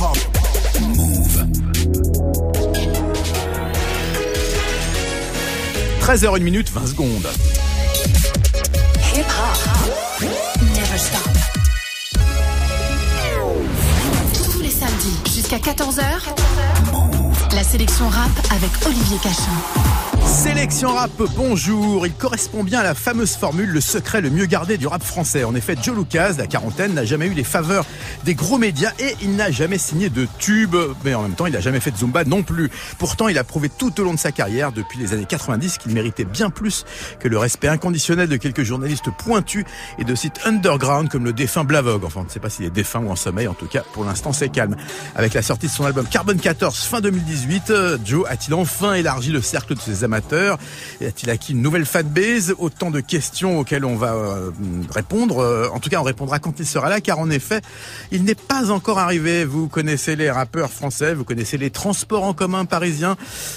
Move. 13h1 minute, 20 secondes. Never stop. Tous les samedis jusqu'à 14h. La sélection rap avec Olivier Cachin. Sélection rap, bonjour. Il correspond bien à la fameuse formule le secret le mieux gardé du rap français. En effet, Joe Lucas, la quarantaine, n'a jamais eu les faveurs des gros médias et il n'a jamais signé de tube. Mais en même temps, il n'a jamais fait de Zumba non plus. Pourtant, il a prouvé tout au long de sa carrière, depuis les années 90, qu'il méritait bien plus que le respect inconditionnel de quelques journalistes pointus et de sites underground comme le défunt Blavog. Enfin, on ne sait pas s'il est défunt ou en sommeil. En tout cas, pour l'instant, c'est calme. Avec la sortie de son album Carbon 14 fin 2018, Joe a-t-il enfin élargi le cercle de ses amateurs a-t-il acquis une nouvelle fanbase? Autant de questions auxquelles on va euh, répondre. Euh, en tout cas, on répondra quand il sera là, car en effet, il n'est pas encore arrivé. Vous connaissez les rappeurs français, vous connaissez les transports en commun parisiens,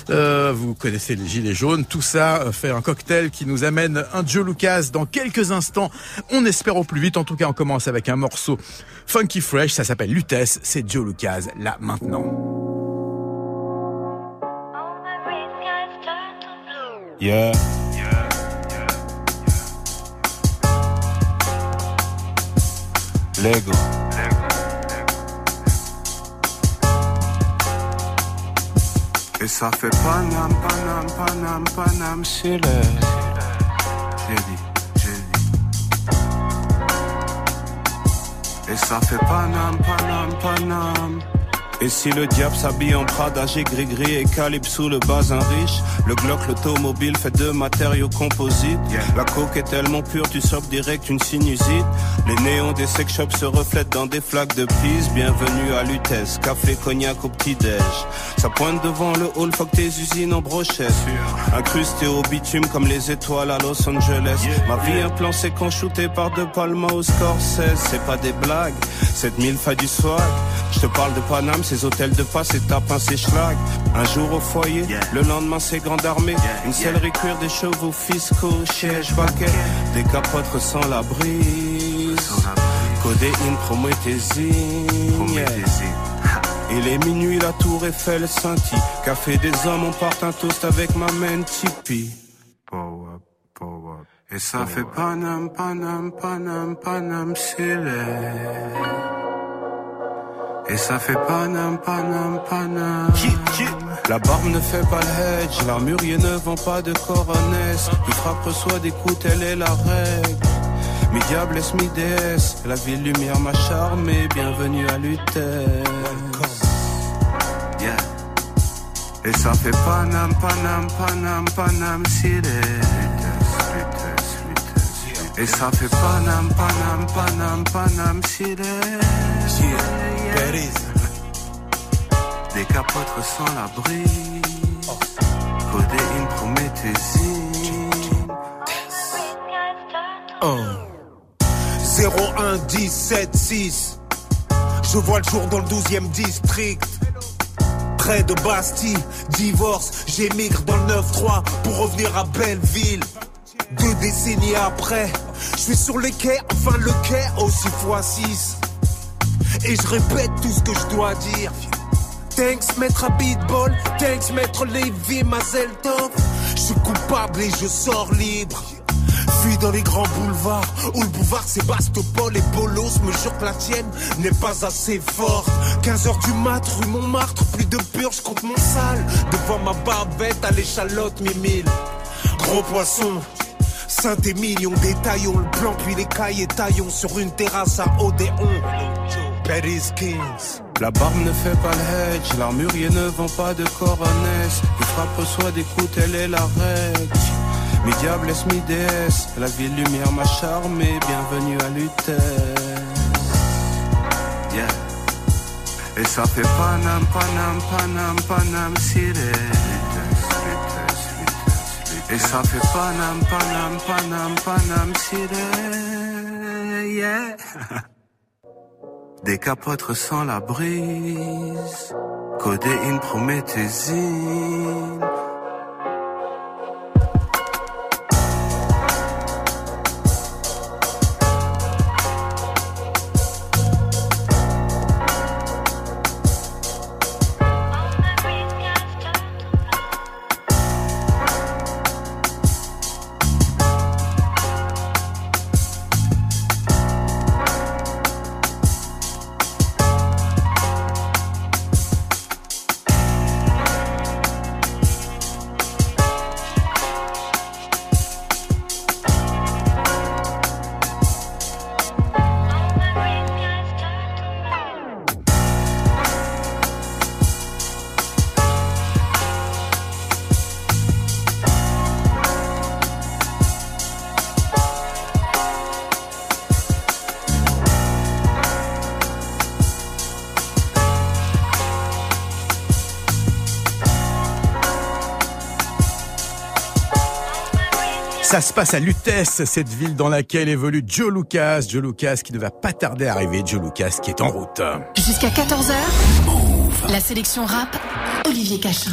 euh, vous connaissez les gilets jaunes. Tout ça fait un cocktail qui nous amène un Joe Lucas dans quelques instants. On espère au plus vite. En tout cas, on commence avec un morceau funky fresh. Ça s'appelle Lutèce. C'est Joe Lucas là maintenant. Yeah. Lego. Et ça fait Panam, Panam, Panam, Panam, c'est l'air. J'ai dit, j'ai dit. Et ça fait Panam, Panam, Panam. Et si le diable s'habille en Prada, j'ai gris-gris et calibre sous le bas un riche. Le Glock, l'automobile fait de matériaux composites. La coke est tellement pure, tu sors direct une sinusite. Les néons des sex shops se reflètent dans des flaques de pisse. Bienvenue à Lutèce, café, cognac au petit-déj. Ça pointe devant le hall, fuck tes usines en brochette. Incrusté au bitume comme les étoiles à Los Angeles. Ma vie un plan séquent shooté par De Palma au Scorsese. C'est pas des blagues, 7000 fa du swag. Je te parle de Paname, ces hôtels de passe, et tapin, ces schlag. Un jour au foyer, le lendemain c'est grande armée. Une sellerie cuir des chevaux fiscaux, siège baquet. Des capotes sans la brise. Codéine, promethésine. Il est minuit, la tour Eiffel scintille. Café des hommes, on part un toast avec ma main Tipeee. Et ça fait Panam, Panam, Panam, Panam, c'est et ça fait panam, panam, panam. La barbe ne fait pas le hedge, l'armurier ne vend pas de coronesse. Il frappe reçoit des coups, telle est la règle. Mi diable est mi déesse, la ville lumière m'a charmé, bienvenue à Lutèce. Yeah. Et ça fait panam, panam, panam, panam, Et ça fait panam, panam, panam, panam, des capotes sans l'abri. Codéine, prométhésine. Oh. 01 17 6 Je vois le jour dans le 12e district Près de Bastille, divorce, j'émigre dans le 9-3 pour revenir à Belleville. Deux décennies après, je suis sur les quais, enfin le quai au 6 x 6. Et je répète tout ce que je dois dire. Thanks maître Beatball, thanks maître Levi Mazeltov. Je suis coupable et je sors libre. Fuis dans les grands boulevards où le boulevard Sébastopol et Bolos me jure que la tienne n'est pas assez forte. 15h du mat, rue Montmartre, plus de purge contre mon sale. Devant ma barbette à l'échalote, mille Gros poisson, Saint-Émilion, détaillons le plan, puis les cahiers taillons sur une terrasse à Odéon. Kings. La barbe ne fait pas le hedge, l'armurier ne vend pas de coronesse. Il frappe soit des coups, telle est la règle. Mi diable est mi la ville lumière m'a charmé, bienvenue à Lutèce. Yeah. Et ça fait panam, panam, panam, panam, siré. Et ça fait panam, panam, panam, panam, siré. Yeah. Des capotes sans la brise, codéine, prométhésine. Ça se passe à Lutèce, cette ville dans laquelle évolue Joe Lucas. Joe Lucas qui ne va pas tarder à arriver. Joe Lucas qui est en route. Jusqu'à 14h, la sélection rap, Olivier Cachin.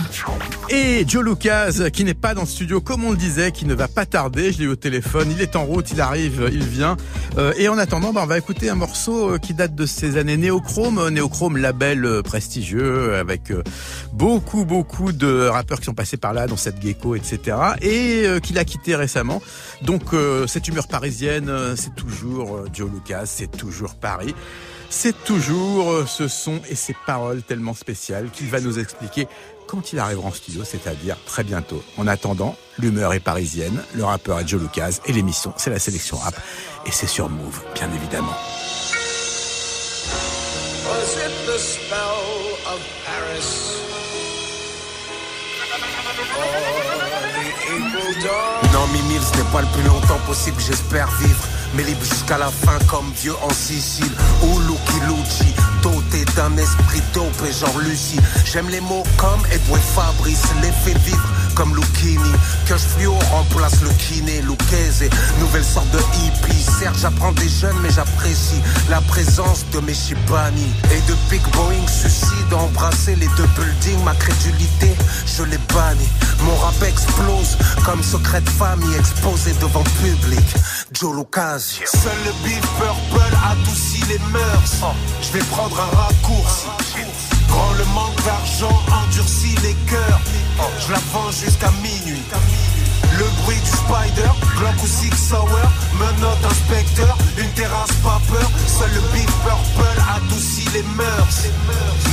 Et Joe Lucas qui n'est pas dans le studio comme on le disait, qui ne va pas tarder. Je l'ai eu au téléphone. Il est en route, il arrive, il vient. Euh, et en attendant, bah, on va écouter un morceau euh, qui date de ces années Néochrome. Néochrome, label euh, prestigieux avec beaucoup, beaucoup de rappeurs qui sont passés par là, dont cette Gecko, etc. Et qu'il a quitté récemment. Donc cette humeur parisienne, c'est toujours Joe Lucas, c'est toujours Paris. C'est toujours ce son et ces paroles tellement spéciales qu'il va nous expliquer quand il arrivera en studio, c'est-à-dire très bientôt. En attendant, l'humeur est parisienne, le rappeur est Joe Lucas et l'émission, c'est la sélection rap. Et c'est sur Move, bien évidemment. Non, Mimile, ce n'est pas le plus longtemps possible, j'espère vivre. Mais libre jusqu'à la fin comme Dieu en Sicile. Ou Lucky Lucci Doté d'un esprit dopé genre Lucie J'aime les mots comme Edouard Fabrice Les fait vivre comme Lucchini. Que je remplace le kiné Lucchese. Nouvelle sorte de hippie. Certes j'apprends des jeunes mais j'apprécie La présence de mes Shibani. Et de Big Boeing suicide Embrasser les deux buildings Ma crédulité je l'ai banni Mon rap explose comme secret de famille Exposé devant public Joe Lucas Seul le beef purple adoucit les mœurs. Je vais prendre un raccourci. Grand le manque d'argent endurcit les cœurs. Je la vends jusqu'à minuit. Le bruit du spider, Glock ou Six Sour, menotte inspecteur, une terrasse pas peur. Seul le beef purple adoucit les mœurs.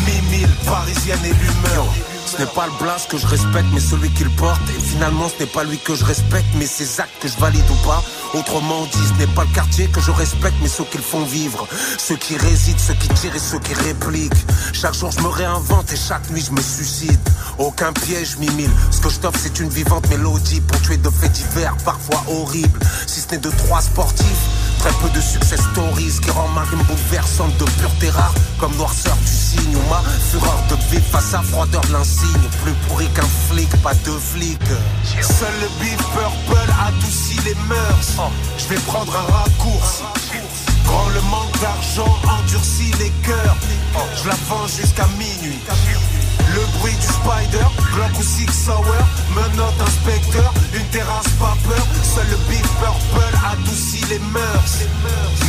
Mimile, parisienne et l'humeur. Ce n'est pas le blast que je respecte, mais celui qu'il porte. Et finalement, ce n'est pas lui que je respecte, mais ses actes que je valide ou pas. Autrement dit, ce n'est pas le quartier que je respecte, mais ceux qu'ils font vivre. Ceux qui résident, ceux qui tirent et ceux qui répliquent. Chaque jour, je me réinvente et chaque nuit, je me suicide. Aucun piège, mimile. Ce que je t'offre, c'est une vivante mélodie pour tuer de faits divers, parfois horribles. Si ce n'est de trois sportifs, très peu de success stories qui rend ma rime bouleversante de pureté rare, comme noirceur du signe ou ma fureur de vivre face à froideur de l'insigne. Plus pourri qu'un flic, pas de flic. Seul le beef purple adoucit les mœurs. Je vais prendre un raccourci. Quand le manque d'argent endurcit les cœurs. Je la vends jusqu'à minuit. Le bruit du spider, Glock ou Six Sour, menotte inspecteur, une terrasse pas peur, seul le big purple adoucit les mœurs.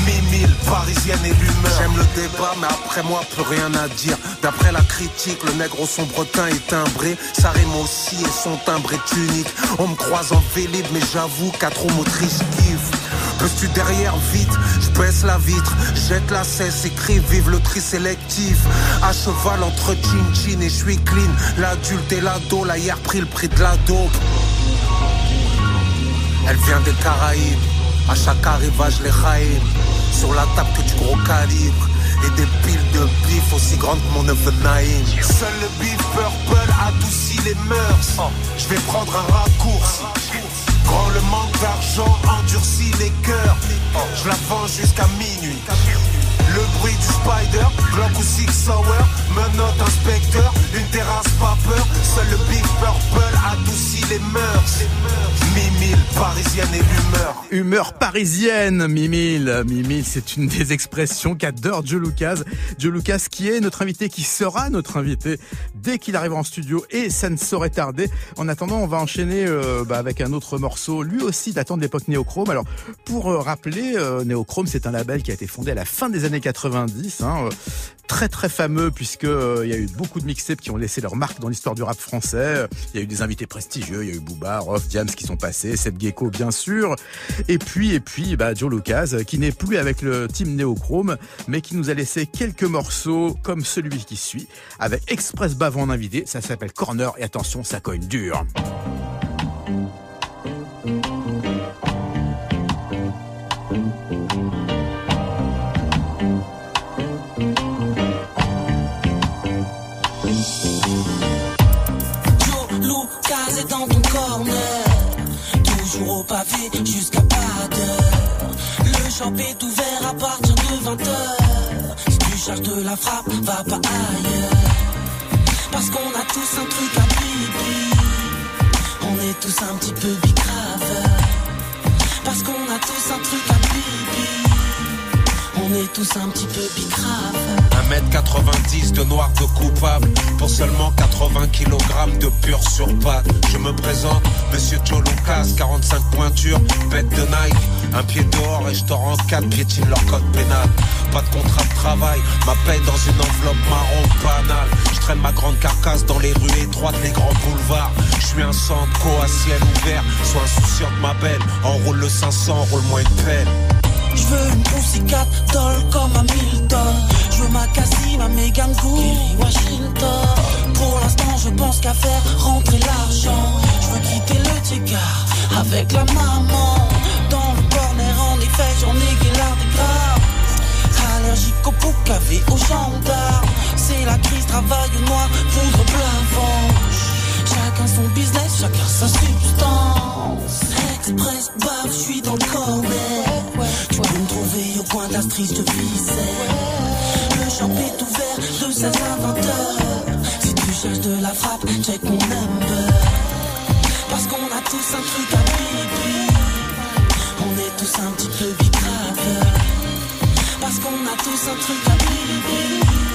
Mimile, parisienne et l'humeur. J'aime le débat, mais après moi, plus rien à dire. D'après la critique, le nègre au sombre teint est timbré. Sa rime aussi et son timbre est unique. On me croise en vélib, mais j'avoue qu'à trop motrice kiffe. Peux-tu derrière vite Je baisse la vitre, jette la cesse, écrit vive le tri sélectif. À cheval entre chin chin et je suis clean. L'adulte et l'ado, la hier pris le prix de la dope. Elle vient des Caraïbes, à chaque arrivage les raïm. Sur la table que du gros calibre et des piles de bif aussi grandes que mon neveu Naïm. Seul le bif purple adoucit les mœurs. Je vais prendre un raccourci. Quand le manque d'argent endurcit les cœurs, je la vends jusqu'à minuit. Le bruit du spider, Glock ou Six Sour, menotte inspecteur, une terrasse pas peur, seul le Big Purple adoucit les mœurs. Mimile, parisienne et l'humeur. Humeur parisienne, Mimile. Mimile, c'est une des expressions qu'adore Joe Lucas. Joe Lucas qui est notre invité, qui sera notre invité dès qu'il arrivera en studio et ça ne saurait tarder. En attendant, on va enchaîner euh, bah, avec un autre morceau, lui aussi datant de l'époque Néochrome. Alors, pour euh, rappeler, euh, Néochrome, c'est un label qui a été fondé à la fin des années 90. Hein, très très fameux puisque il y a eu beaucoup de mixtapes qui ont laissé leur marque dans l'histoire du rap français. Il y a eu des invités prestigieux, il y a eu Booba, Rof, Diams qui sont passés, Seth Gecko bien sûr, et puis et puis bah, Joe Lucas qui n'est plus avec le team Néochrome mais qui nous a laissé quelques morceaux comme celui qui suit avec Express Bavon en invité. Ça s'appelle Corner et attention, ça cogne dur. Au pavé jusqu'à pas d'heure. Le shop est ouvert à partir de 20h. Si tu cherches de la frappe, va pas ailleurs. Parce qu'on a tous un truc à pipi. On est tous un petit peu bicrave. On est tous un petit peu bicrave. 1m90 de noir de coupable pour seulement 80 kg de pur sur. Je me présente, Monsieur Joe Lucas, 45 pointures, bête de Nike, un pied dehors et je te rends 4 piétine leur code pénal. Pas de contrat de travail, ma paye dans une enveloppe marron banale. Je traîne ma grande carcasse dans les rues étroites, les grands boulevards. Je suis un centre à ciel ouvert, sois insouciant de ma belle. Enroule le 500, roule-moi une pelle. Je veux une poussicate doll comme Hamilton. Je veux ma Cassie, ma Megan Washington. Pour l'instant, je pense qu'à faire rentrer l'argent. Je veux quitter le tigard avec la maman. Dans le corner, en effet, j'en ai guélard des graves. Allergique au poucavé, aux gendarmes. C'est la crise, travail noir, poudre blanche. Chacun son business, chacun sa substance. Express, baf, je suis dans le corner. Tu peux me trouver au coin la street de. Le shop est ouvert de 16 à 20 heures. Si tu cherches de la frappe, check mon number. Parce qu'on a tous un truc à bibi. On est tous un petit peu bicrave. Parce qu'on a tous un truc à bibi.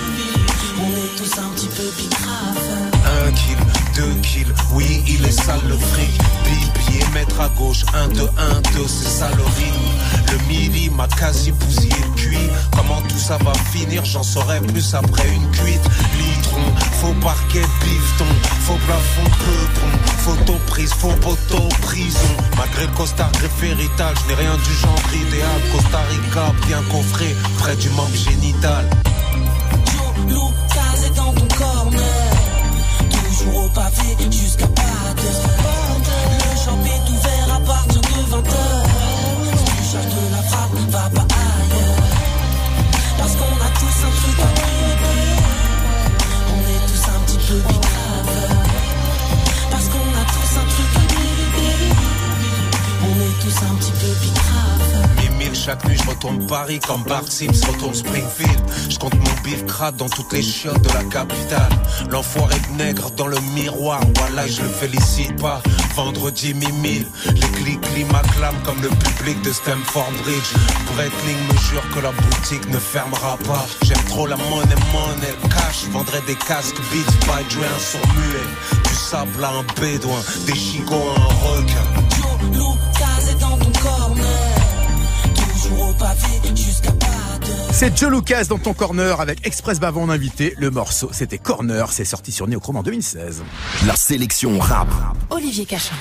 On est tous un petit peu bicrave. Un kill, deux kills, oui il est sale le fric Bibi et mettre à gauche, un, deux, un, deux, c'est ça le midi m'a quasi bousillé le cuit. Comment tout ça va finir, j'en saurai plus après une cuite. Litron, faux parquet, bifton, faux plafond, peupon. Photo prise, faux poteau, prison. Malgré le costard greffé héritage, n'ai rien du genre idéal. Costa Rica, bien coffré, près du membre génital pavé jusqu'à pas. Le shop est ouvert à partir de 20h. Si tu de la frappe, va pas ailleurs. Parce qu'on a tous un truc à. On est tous un petit peu bicrave. Parce qu'on a tous un truc à. On est tous un petit peu bicrave. 1000 chaque nuit, je retourne Paris comme Bart Sims retourne Springfield. Je compte mon bif crade dans toutes les chiottes de la capitale. L'enfoiré de nègre dans le miroir, voilà, je le félicite pas. Vendredi mi-mille, les clics m'acclament comme le public de Stamford Bridge. Breitling me jure que la boutique ne fermera pas. J'aime trop la monnaie, monnaie, cash. Vendrai des casques beats, by jouer un son muet. Du sable à un bédouin, des chicots à un requin. C'est Joe Lucas dans ton corner avec Express Bavon en invité. Le morceau, c'était Corner. C'est sorti sur Neochrome en 2016. La sélection rap. Olivier Cachin.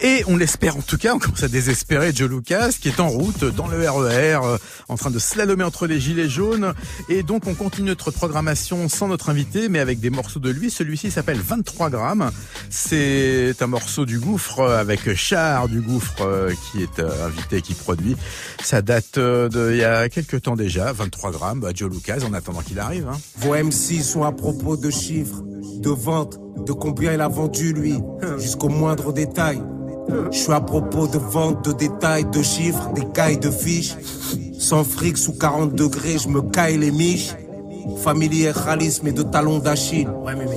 Et on l'espère en tout cas, on commence à désespérer Joe Lucas qui est en route dans le RER, euh, en train de slalomer entre les gilets jaunes. Et donc on continue notre programmation sans notre invité, mais avec des morceaux de lui. Celui-ci s'appelle 23 grammes. C'est un morceau du gouffre avec Char du gouffre euh, qui est euh, invité, qui produit. Ça date euh, de il y a quelques temps déjà, 23 grammes. Bah, Joe Lucas en attendant qu'il arrive. Hein. Vos MC sont à propos de chiffres, de vente, de combien il a vendu lui, jusqu'au moindre détail. Je suis à propos de vente, de détails, de chiffres, des cailles de fiches. Sans fric, sous 40 degrés, je me caille les miches. Familier Khalis, mais de talons d'Achille.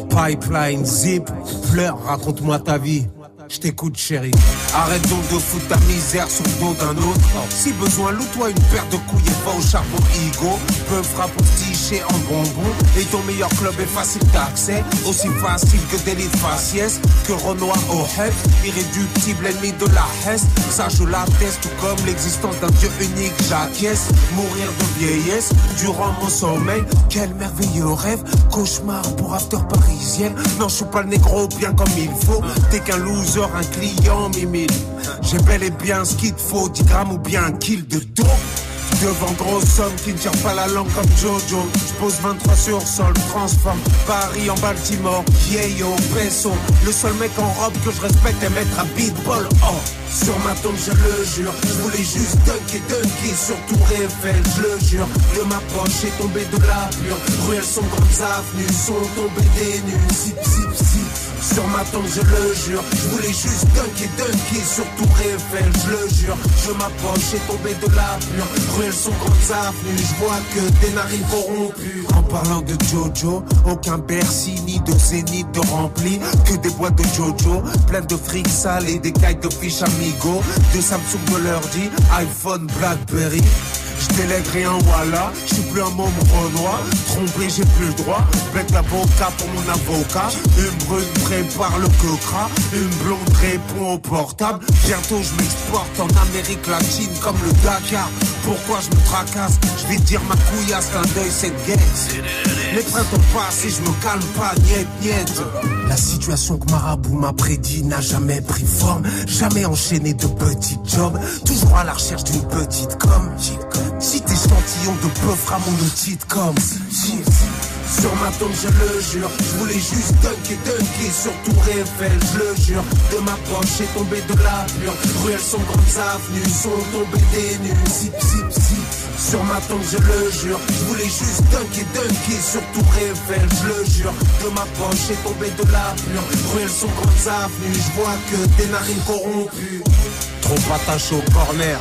Pipeline, zip, pleure, raconte-moi ta vie. Je t'écoute, chérie. Arrête donc de foutre ta misère sur le dos d'un autre. Si besoin, loue-toi une paire de couilles et va au charbon Igo. Peu frappe pour ticher en bonbon. Et ton meilleur club est facile d'accès. Aussi facile que d'élite faciès. Que Renoir au head. Irréductible ennemi de la Hesse. Ça, je l'atteste, tout comme l'existence d'un dieu unique, j'acquiesce. Mourir de vieillesse durant mon sommeil. Quel merveilleux rêve. Cauchemar pour after parisienne. Non, je suis pas le négro bien comme il faut. T'es qu'un loser, un client, mimile. J'ai bel et bien ce qu'il te faut, 10 grammes ou bien un kill de dope. Devant grosse somme qui ne tire pas la langue comme Jojo. Je pose 23 sur sol, transforme Paris en Baltimore. Vieillo, peso. Le seul mec en robe que je respecte est mettre un beatball. Oh, sur ma tombe, je le jure. Je voulais juste dunker sur tout Eiffel, je le jure. De ma poche est tombé de la pure. Ruelles sont grandes avenues, sont tombées des nues. Zip, zip, zip. Sur ma tombe, je le jure. Je voulais juste dunker, dunker sur tout Eiffel, je le jure. Je m'approche, j'ai tombé de la pure. Ruelles sont grandes avenues, je vois que des narines corrompues. En parlant de Jojo, aucun Bercy ni de zénith de rempli. Que des boîtes de Jojo, pleines de fric sale et des cailles de fiches amigo. De Samsung me leur dit iPhone, Blackberry. Je délègue rien, voilà. Je plus un membre renoir. Trompé, j'ai plus le droit. Bête l'avocat pour mon avocat. Une brune prépare le cocra. Une blonde répond au portable. Bientôt, je m'exporte en Amérique latine comme le Dakar. Pourquoi je me tracasse? Je vais dire ma couillasse, qu'un deuil, c'est guette. Les printemps passent et je me calme pas, niet, niet. La situation que Marabout m'a prédit n'a jamais pris forme. Jamais enchaîné de petits jobs. Toujours à la recherche d'une petite com. Si échantillon de peu fera mon outil de com. Sur ma tombe, je le jure. Je voulais juste dunker, dunker sur tout Eiffel, je le jure. De ma poche, j'ai tombé de la pure. Ruelles sont grandes avenues, sont tombées des nues. Zip, zip, zip. Sur ma tombe, je le jure. Je voulais juste dunker, dunker sur tout Eiffel, je le jure. De ma poche, j'ai tombé de la pure. Ruelles sont grandes avenues, je vois que des narines corrompues. Trop attaché au corner.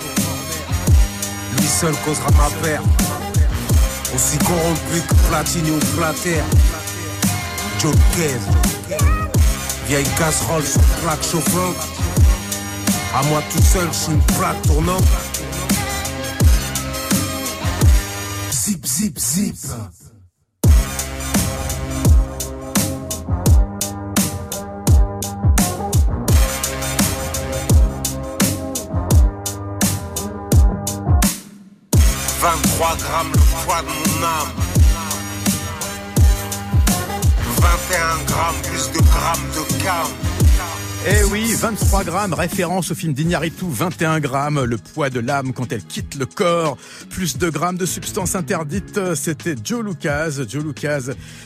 Lui seul causera ma perte. Aussi corrompu que Platini ou Plater. Kev. Vieille casserole sur plaque chauffante. À moi tout seul, je suis une plaque tournante. Zip, zip, zip. 23 grammes le poids de mon âme. 21 grammes plus de grammes de cam. Eh oui, 23 grammes, référence au film d'Ignaritu, 21 grammes, le poids de l'âme quand elle quitte le corps, plus de grammes de substances interdites, c'était Joe Lucas, Joe Lucas,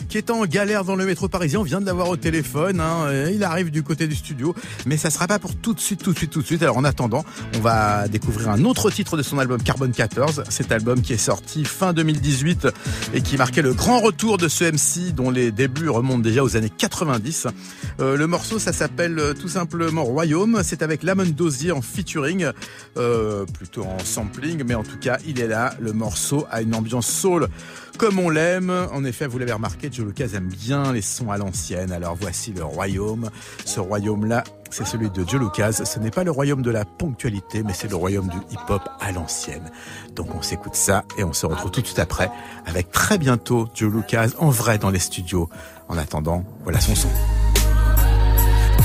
qui est en galère dans le métro parisien, on vient de l'avoir au téléphone, hein, il arrive du côté du studio, mais ça sera pas pour tout de suite, tout de suite, tout de suite, alors en attendant, on va découvrir un autre titre de son album Carbone 14, cet album qui est sorti fin 2018 et qui marquait le grand retour de ce MC dont les débuts remontent déjà aux années 90. Euh, le morceau, ça s'appelle euh, tout simplement Royaume. C'est avec Lamon Dozier en featuring, euh, plutôt en sampling, mais en tout cas, il est là. Le morceau a une ambiance soul comme on l'aime. En effet, vous l'avez remarqué, Joe Lucas aime bien les sons à l'ancienne. Alors voici le Royaume. Ce royaume-là, c'est celui de Joe Lucas. Ce n'est pas le royaume de la ponctualité, mais c'est le royaume du hip-hop à l'ancienne. Donc on s'écoute ça et on se retrouve tout de suite après avec très bientôt Joe Lucas en vrai dans les studios. En attendant, voilà son son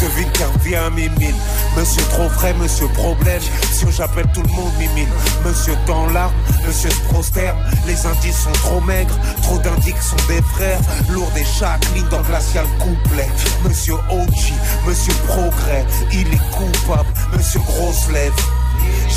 devine car vient mimine. Monsieur trop frais, monsieur problème. Si j'appelle tout le monde mimine. Monsieur dans l'arme, monsieur se prosterne. Les indices sont trop maigres, trop d'indices sont des frères. Lourd des chaque ligne dans glacial couplet. Monsieur Ochi, monsieur progrès, il est coupable. Monsieur grosse.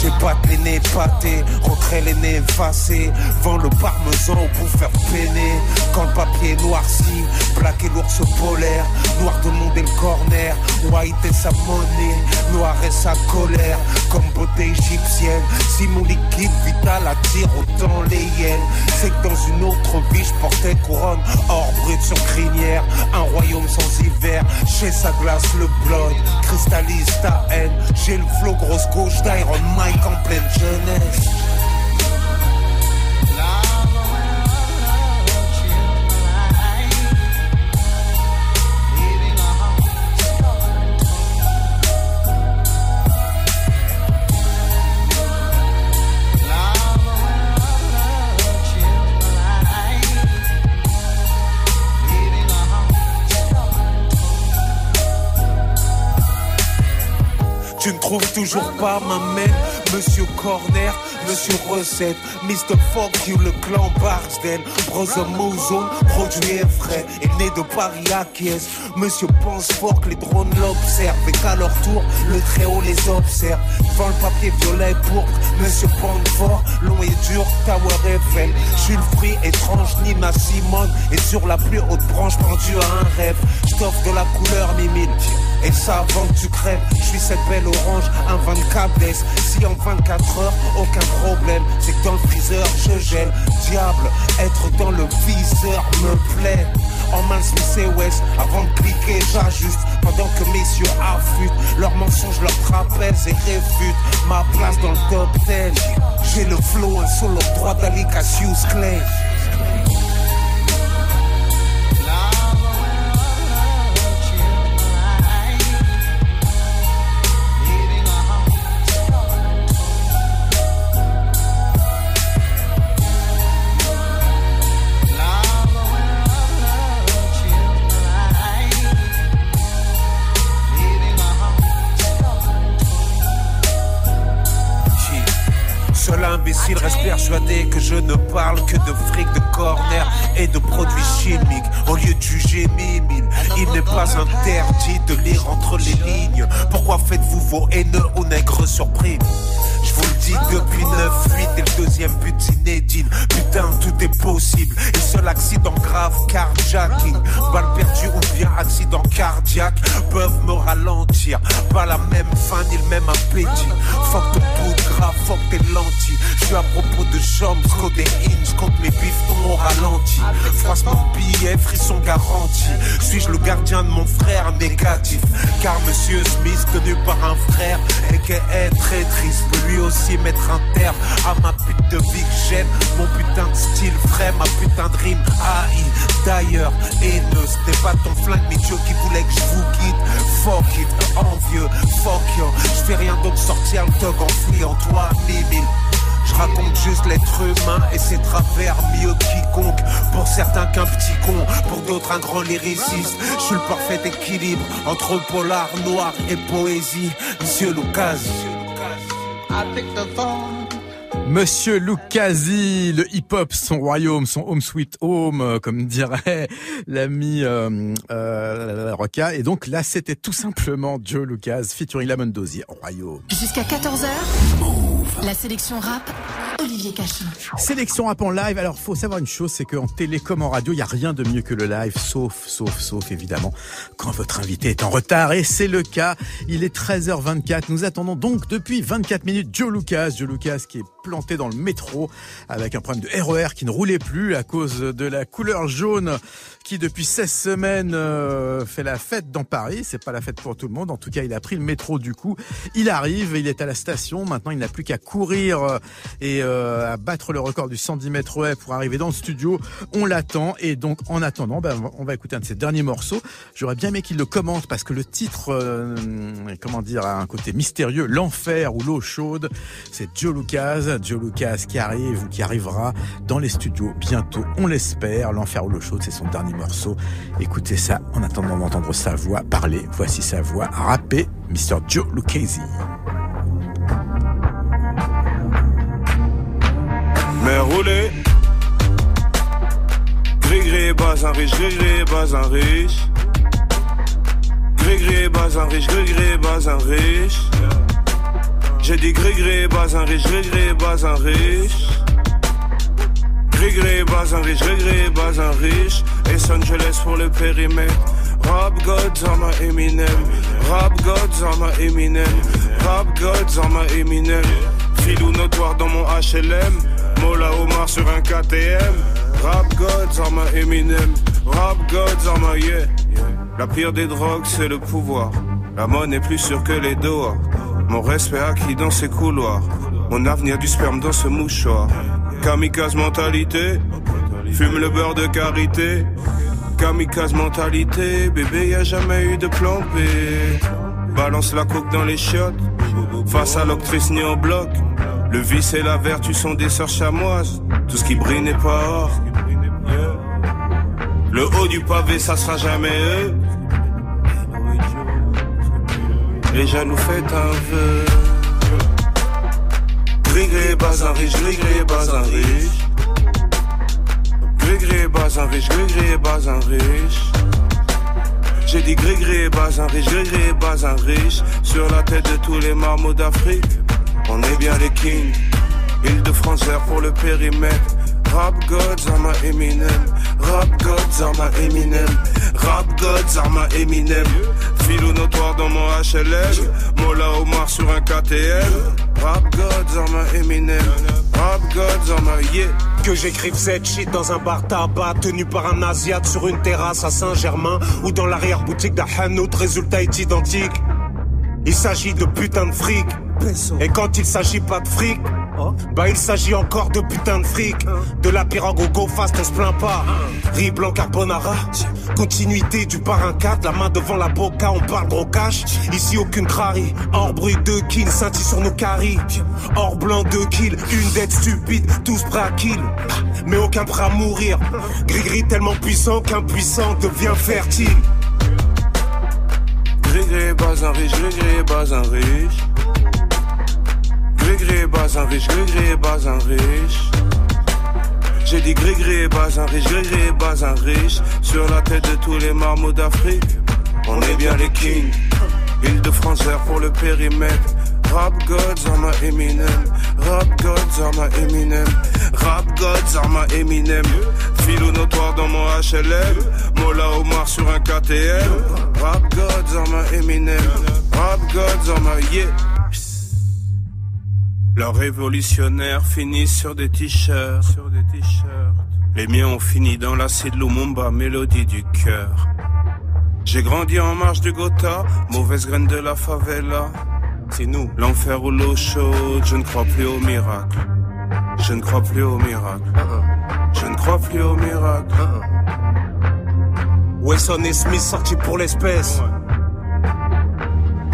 J'ai pas les pâtés, retrait les nez effacés. Vends le parmesan pour faire peiner. Quand le papier noirci, plaqué l'ours polaire. Noir de monde et le corner. White et sa monnaie, noir et sa colère. Comme beauté égyptienne. Si mon liquide vital attire autant les hyènes. C'est que dans une autre vie, je portais couronne. Or brut sur crinière. Un royaume sans hiver. Chez sa glace, le blood cristallise ta haine. J'ai le flow grosse gauche d'Iron Mike en pleine jeunesse. Tu ne trouves toujours pas ma main, Monsieur Corner, Monsieur Recette, Mr. Fuck you, le clan Barksdale, Brother Mozone, produit et frais, et né de Paris à Kies. Monsieur pense les drones l'observent, et qu'à leur tour, le très haut les observe. Devant le papier violet pourpre, Monsieur fort, long et dur, Tower Eiffel. Le fruit étrange, Nina Simone, et sur la plus haute branche pendu à un rêve. Je t'offre de la couleur mimine. Et ça avant que tu crèves, je suis cette belle orange, un 24 blesse. Si en 24 heures, aucun problème, c'est que dans le freezer, je gèle. Diable, être dans le viseur me plaît. En main Smith West. Avant de cliquer, j'ajuste. Pendant que messieurs affûtent, leurs mensonges, leurs trapèzes et réfutent. Ma place dans le top 10. J'ai le flow, un solo droit d'Ali Cassius Clay. S'il reste persuadé que je ne parle que de fric, de corner et de produits chimiques. Au lieu de juger mille, il n'est pas interdit de lire entre les lignes. Pourquoi faites-vous vos haineux aux nègres surpris je vous le dis depuis 9-8 et le deuxième but inédit. Putain, tout est possible. Et seul accident grave, carjacking, balle perdue ou bien accident cardiaque peuvent me ralentir. Pas la même fin ni le même appétit. Fuck ton gras, fuck tes lentilles. Je suis à propos de jambes, côté inch, compte mes bifetons au ralenti. Froisse mon billet, frisson garanti. Suis-je le gardien de mon frère négatif? Car monsieur Smith, tenu par un frère, et qui est très triste, peut lui aussi mettre un terme à ma pute de vie que j'aime. Mon putain de style frais, ma putain de rime AI. D'ailleurs, haineux, c'était pas ton flingue, mais Dieu qui voulait que je vous quitte. Fuck it, envieux, fuck you. Je fais rien d'autre sortir le dog en toi, mille. Je raconte juste l'être humain et ses travers mieux quiconque. Pour certains qu'un petit con, pour d'autres un grand lyriciste. Je suis le parfait équilibre entre polar noir et poésie. Monsieur Lucas. Monsieur Lucasi, le hip-hop, son royaume, son home sweet home, euh, comme dirait l'ami euh, euh, Roca. Et donc là, c'était tout simplement Joe Lucas featuring Lamon Dozier, royaume. Jusqu'à 14h, la sélection rap, Olivier Cachin. Sélection rap en live. Alors, faut savoir une chose, c'est qu'en télé comme en radio, il y a rien de mieux que le live, sauf, sauf, sauf évidemment quand votre invité est en retard. Et c'est le cas. Il est 13h24. Nous attendons donc depuis 24 minutes Joe Lucas. Joe Lucas qui est planté dans le métro avec un problème de RER e qui ne roulait plus à cause de la couleur jaune qui depuis 16 semaines euh, fait la fête dans Paris. C'est pas la fête pour tout le monde. En tout cas, il a pris le métro du coup. Il arrive, il est à la station. Maintenant, il n'a plus qu'à courir euh, et euh, à battre le record du 110 mètres haies pour arriver dans le studio. On l'attend et donc en attendant, ben, on va écouter un de ses derniers morceaux. J'aurais bien aimé qu'il le commente parce que le titre, comment dire, a un côté mystérieux. L'enfer ou l'eau chaude. C'est Joe Lucas, Joe Lucas qui arrive ou qui arrivera dans les studios bientôt. On l'espère. L'enfer ou l'eau chaude, c'est son dernier morceau. Écoutez ça en attendant d'entendre sa voix parler. Voici sa voix rappée, Mr. Joe Lucchese. Roulé. Gris-gris, bas riche, gris-gris, bas un riche. Gris-gris, bas un riche, gris-gris, bas un riche. J'ai dit gris-gris, bas un riche, gris-gris, bas un riche. Gris-gris, bas un riche, gris-gris, bas un riche. Et je laisse pour le périmètre. Rap gods en ma Eminem. Rap gods en ma Eminem. Rap gods en ma Eminem. Filou notoire dans mon HLM. Mola Omar sur un KTM. Rap gods en Eminem. Rap gods en yeah. La pire des drogues, c'est le pouvoir. La monnaie est plus sûre que les doigts. Mon respect acquis dans ces couloirs. Mon avenir du sperme dans ce mouchoir. Kamikaze mentalité, fume le beurre de carité. Kamikaze mentalité, bébé y a jamais eu de plan. Balance la coque dans les chiottes, face à l'octrice ni en bloc. Le vice et la vertu sont des sœurs chamoises. Tout ce qui brille n'est pas or. Le haut du pavé, ça sera jamais eux. Les jaloux faites un vœu. Gris-gris, bas un riche, gris-gris, bas un riche. Gris-gris, bas un riche, gris-gris, bas un riche. J'ai dit gris-gris, bas un riche, gris-gris, bas un riche. Sur la tête de tous les marmots d'Afrique, on est bien les kings. Île de France pour le périmètre. Rap gods Eminem. Rap gods are my Eminem. Rap gods are my Eminem. Filou notoire dans mon HLM. Mola Omar sur un KTM. Rap gods are my Eminem. Rap gods are my yeah. Que j'écrive cette shit dans un bar tabac tenu par un Asiate sur une terrasse à Saint-Germain ou dans l'arrière-boutique d'un Hanout, résultat est identique. Il s'agit de putain de fric. Et quand il s'agit pas de fric, bah il s'agit encore de putain de fric. De la pirogue au go fast, on se plaint pas. Riz blanc carbonara, continuité du parrain 4, la main devant la boca, on parle gros cash. Ici aucune crari, hors bruit de kills, scintille sur nos caries. Hors blanc de kills, une dette stupide, tous prêts à kill. Mais aucun prêt à mourir. Gris-gris tellement puissant qu'impuissant devient fertile. Gris-gris, bas un riche, gris-gris, bas un riche. Gris-gris, bas un riche, gris-gris, bas un riche. J'ai dit gris-gris, bas un riche, un riche. Sur la tête de tous les marmots d'Afrique, on est bien les kings. Île de France pour le périmètre. Rap gods are Eminem. Rap gods are Eminem. Rap gods are Eminem. Filou notoire dans mon HLM. Mola Omar sur un KTM. Rap gods are Eminem. Rap gods are yeah. Leurs révolutionnaires finissent sur des t-shirts. Sur des t-shirts. Les miens ont fini dans l'acide Lumumba, mélodie du cœur. J'ai grandi en marge du Gotha, mauvaise graine de la favela. C'est nous. L'enfer ou l'eau chaude, je ne crois plus au miracle. Je ne crois plus au miracle. Je ne crois plus au miracle. Wesson et Smith sortis pour l'espèce.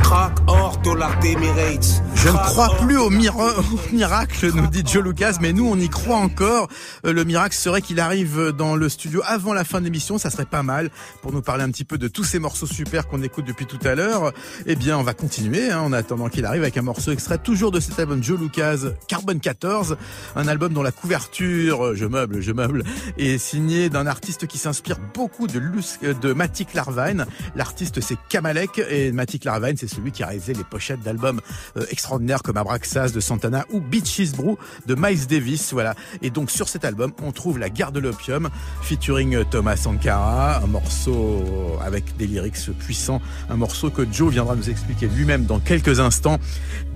Crack, or, dollar d'Emirates. Je ne crois plus au, mira- au miracle, nous dit Joe Lucas, mais nous on y croit encore. Euh, Le miracle serait qu'il arrive dans le studio avant la fin de l'émission, ça serait pas mal pour nous parler un petit peu de tous ces morceaux super qu'on écoute depuis tout à l'heure. Eh bien, on va continuer hein, en attendant qu'il arrive avec un morceau extrait toujours de cet album Joe Lucas, Carbon 14, un album dont la couverture, euh, je meuble, je meuble, est signée d'un artiste qui s'inspire beaucoup de, Lus- euh, de Matic Larvine. L'artiste c'est Kamalek et Matic Larvine c'est celui qui a réalisé les pochettes d'albums euh, extraordinaires comme Abraxas de Santana ou Beaches Brew de Miles Davis. Voilà. Et donc sur cet album, on trouve La Guerre de l'Opium featuring euh, Thomas Sankara, un morceau avec des lyrics puissants, un morceau que Joe viendra nous expliquer lui-même dans quelques instants.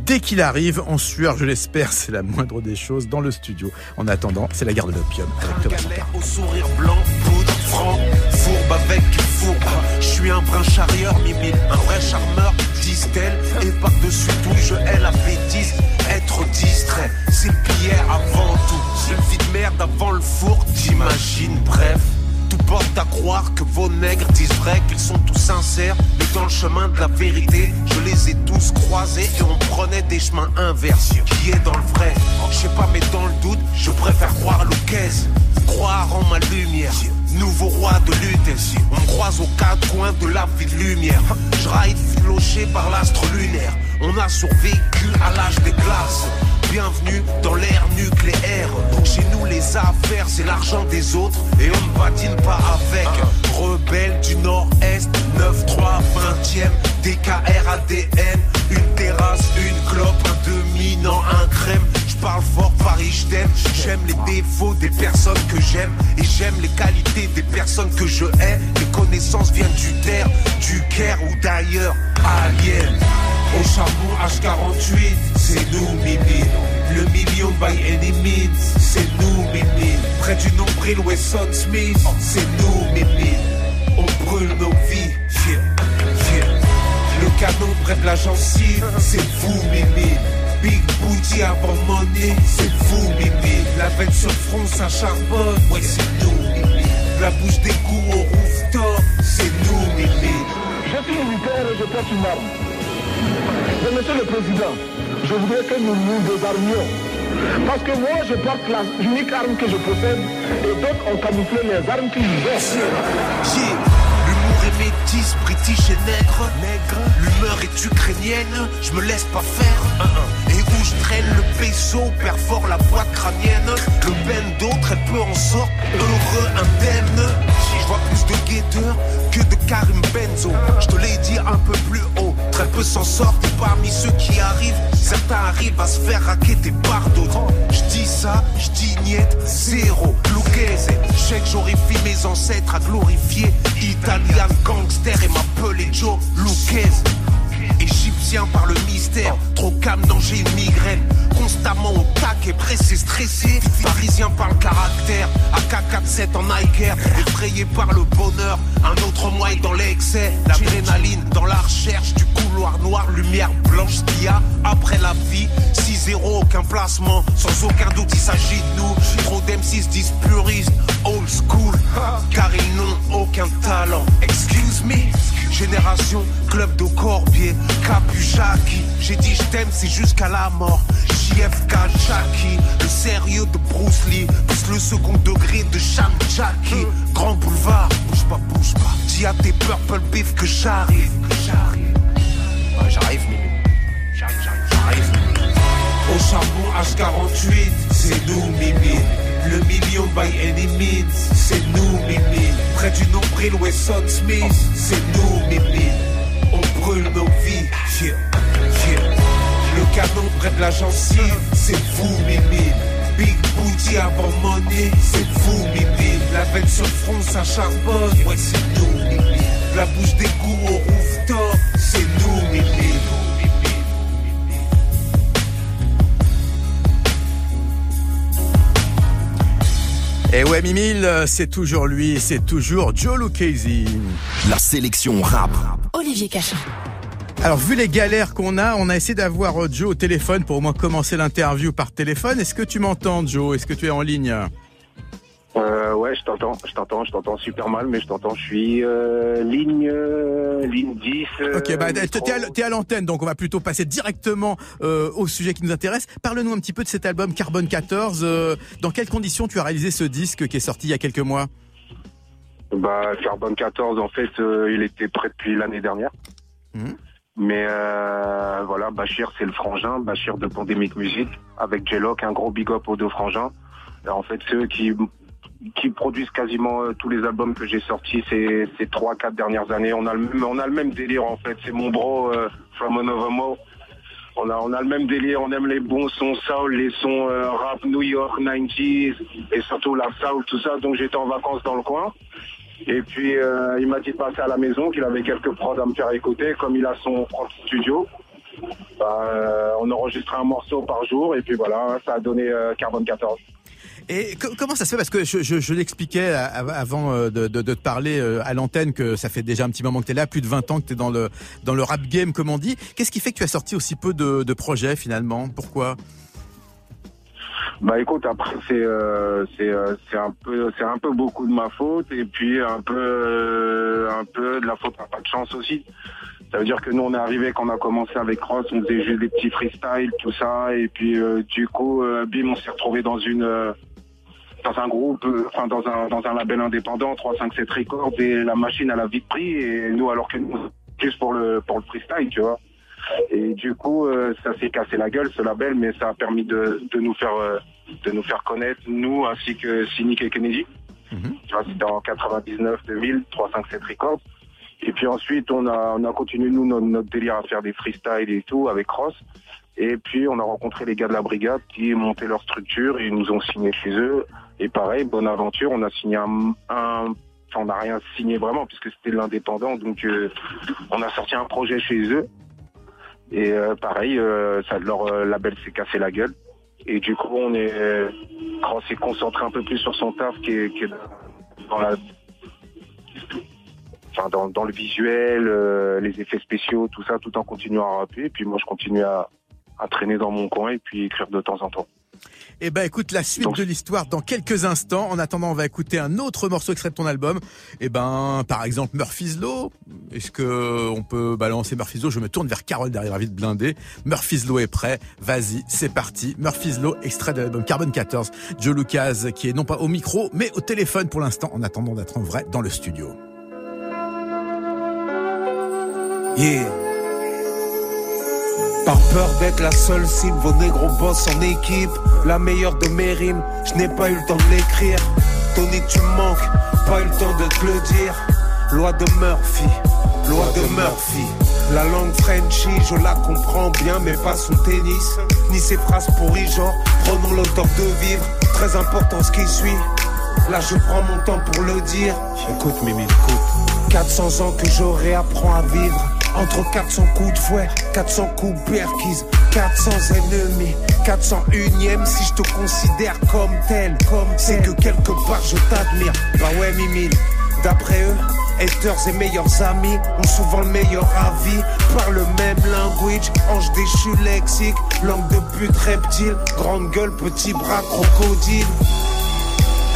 Dès qu'il arrive, en sueur, je l'espère, c'est la moindre des choses dans le studio. En attendant, c'est La Guerre de l'Opium avec Thomas Sankara. Je suis un brin charrieur, mimile, un vrai charmeur, disent-elles. Et par-dessus tout, je hais la bêtise. Être distrait, c'est pierre avant tout. Une vie de merde avant le four, t'imagines, bref. Tout porte à croire que vos nègres disent vrai, qu'ils sont tous sincères. Mais dans le chemin de la vérité, je les ai tous croisés et on prenait des chemins inverses. Qui est dans le vrai? Je sais pas, mais dans le doute, je préfère croire Lucas. Croire en ma lumière. Nouveau roi de l'UTS. On croise aux quatre coins de la ville lumière. Je ride floché par l'astre lunaire. On a survécu à l'âge des glaces. Bienvenue dans l'ère nucléaire. Chez nous, les affaires, c'est l'argent des autres. Et on ne badine pas avec. Rebelle du Nord-Est, 9-3, 20e, DKR ADN. Une terrasse, une clope, un dominant, un crème. Parle fort, Paris, je t'aime. J'aime les défauts des personnes que j'aime. Et j'aime les qualités des personnes que je hais. Les connaissances viennent du terre, du Caire ou d'ailleurs. Alien. Au charbon H48, c'est nous, Mimi. Le million by any c'est nous, Mimi. Près du nombril Wesson Smith, c'est nous, Mimi. On brûle nos vies. Le canon près de la gencive, c'est vous, Mimi. Big booty avant money, c'est vous, Mimi. La veine sur front, ça charbonne, ouais, c'est nous, Mimi. La bouche des coups au rooftop, c'est nous, Mimi. Je suis militaire et je porte une arme. Mais monsieur le président, je voudrais que nous nous désarmions. Parce que moi, je porte la unique arme que je possède et d'autres ont camouflé les armes qu'ils ont. Yeah. L'humour est métis, british et nègre. nègre. L'humeur est ukrainienne, je me laisse pas faire. Je traîne le peso, perfore la boîte crânienne. Le ben d'autres, elle peut en sortir heureux, indemne. Je vois plus de guetteurs que de Karim Benzo, je te l'ai dit un peu plus haut. Très peu s'en sortent parmi ceux qui arrivent, certains arrivent à se faire raqueter par d'autres. Je dis ça, je dis niet, zéro. Lucchese, je sais que j'horrifie mes ancêtres à glorifier. Italian gangster et m'appeler Joe Lucchese. Par le mystère. Trop calme, danger, migraine. Constamment au tac et pressé, stressé. Parisien par le caractère. AK-47 en Niger. Effrayé par le bonheur. Un autre moi dans l'excès. L'adrénaline dans la recherche du couloir noir. Lumière blanche, qu'il y a après la vie. 6-0, aucun placement. Sans aucun doute, il s'agit de nous. Trop d'M6 disent puristes. Old school. Car ils n'ont aucun talent. Excuse me. Génération, club de Corbier, Capuchaki. J'ai dit je t'aime, c'est jusqu'à la mort. JFK, Jackie, le sérieux de Bruce Lee, plus le second degré de Sham Jackie. Grand boulevard, bouge pas, bouge pas. Dis à tes purple beef que j'arrive, que j'arrive. J'arrive, Mimi. J'arrive, j'arrive. Au charbon H48, c'est nous, Mimi. Le million by any means, c'est nous, Mimi. Près du nombril Wesson Smith, c'est nous, Mimi. On brûle nos vies, yeah, yeah. Le canon près de la gencive, c'est vous, Mimi. Big booty avant money, c'est vous, Mimi. La veine sur front, ça charbonne, ouais, c'est nous, Mimi. La bouche des goûts au rooftop, c'est nous. Et ouais, Mimile, c'est toujours lui, c'est toujours Joe Lucchese. La sélection rap. Olivier Cachin. Alors, vu les galères qu'on a, on a essayé d'avoir Joe au téléphone pour au moins commencer l'interview par téléphone. Est-ce que tu m'entends, Joe? Est-ce que tu es en ligne? Euh, ouais, je t'entends, je t'entends, je t'entends super mal, mais je t'entends. Je suis euh, ligne, euh, ligne 10. euh, Ok, bah t'es à, l'antenne, donc on va plutôt passer directement euh, au sujet qui nous intéresse. Parle-nous un petit peu de cet album Carbone 14. euh, dans quelles conditions tu as réalisé ce disque qui est sorti il y a quelques mois? Bah, Carbone 14, en fait, euh, il était prêt depuis l'année dernière. Mhm. Mais euh, voilà, Bachir, c'est le frangin, Bachir de Pandémique Musique, avec J-Lock, un gros big up aux deux frangins. En fait, c'est eux qui, qui produisent quasiment euh, tous les albums que j'ai sortis ces, ces 3-4 dernières années. On a, le même, délire, en fait. C'est mon bro, euh, From Another Mo. On a, le même délire, on aime les bons sons soul, les sons euh, rap New York 90s, et surtout la soul, tout ça. Donc j'étais en vacances dans le coin. Et puis euh, il m'a dit de passer à la maison, qu'il avait quelques prods à me faire écouter, comme il a son studio. Bah, on enregistrait un morceau par jour et puis voilà, ça a donné Carbone 14. Et co- comment ça se fait? Parce que je, l'expliquais avant euh, de, te parler euh, à l'antenne que ça fait déjà un petit moment que tu es là, plus de 20 ans que tu es dans le, dans le rap game, comme on dit. Qu'est-ce qui fait que tu as sorti aussi peu de, projets finalement? Pourquoi? Bah écoute, après c'est euh, c'est euh, c'est un peu c'est un peu beaucoup de ma faute et puis un peu un peu de la faute. À pas de chance aussi. Ça veut dire que nous on est arrivé quand on a commencé avec Ross, on faisait juste des petits freestyles tout ça. Et puis du coup bim on s'est retrouvé dans une dans un groupe, euh, enfin dans un dans un label indépendant 357 Records et la machine elle a vite pris et nous alors que nous juste pour le pour le freestyle tu vois. Et du coup, euh, ça s'est cassé la gueule ce label, mais ça a permis de, de nous faire euh, de nous faire connaître nous ainsi que Cynic et Kennedy. Tu vois, C'était en 99, 2000, 357 Records. Et puis ensuite, on a on a continué nous notre, notre délire à faire des freestyles et tout avec Ross. Et puis on a rencontré les gars de la brigade qui montaient leur structure et ils nous ont signé chez eux. Et pareil, bonne aventure, on a signé un, on n'a rien signé vraiment puisque c'était l'indépendant, donc euh, on a sorti un projet chez eux. Et euh, pareil, euh, ça, leur euh, label s'est cassé la gueule. Et du coup, on est, on s'est concentré un peu plus sur son taf qui est, dans le visuel, les effets spéciaux, tout ça, tout en continuant à rapper. Et puis moi, je continue à, à traîner dans mon coin et puis écrire de temps en temps. Eh ben écoute, la suite de l'histoire dans quelques instants. En attendant, on va écouter un autre morceau extrait de ton album. Eh ben, par exemple, Murphy's Law. Est-ce que on peut balancer Murphy's Law? Je me tourne vers Carole derrière la vide blindée. Murphy's Law est prêt. Vas-y, c'est parti. Murphy's Law, extrait de l'album Carbone 14. Joe Lucas, qui est non pas au micro, mais au téléphone pour l'instant, en attendant d'être en vrai dans le studio. Yeah. Par peur d'être la seule cible, vos négros bossent en équipe. La meilleure de mes rimes, je n'ai pas eu le temps de l'écrire. Tony, tu me manques, pas eu le temps de te le dire. Loi de Murphy, loi de Murphy. La langue Frenchy, je la comprends bien, mais pas son tennis, ni ses phrases pourries, genre prenons le temps de vivre. Très important ce qui suit. Là, je prends mon temps pour le dire. Écoute, Mimi, écoute. 400 ans que j'aurai apprends à vivre. Entre 400 coups de fouet, 400 coups perquises, 400 ennemis, 401ème si je te considère comme tel, comme c'est que quelque part je t'admire. Bah ouais, Mimile, d'après eux, haters et meilleurs amis ont souvent le meilleur avis. Parle le même language, ange déchu lexique, langue de pute reptile, grande gueule, petit bras crocodile.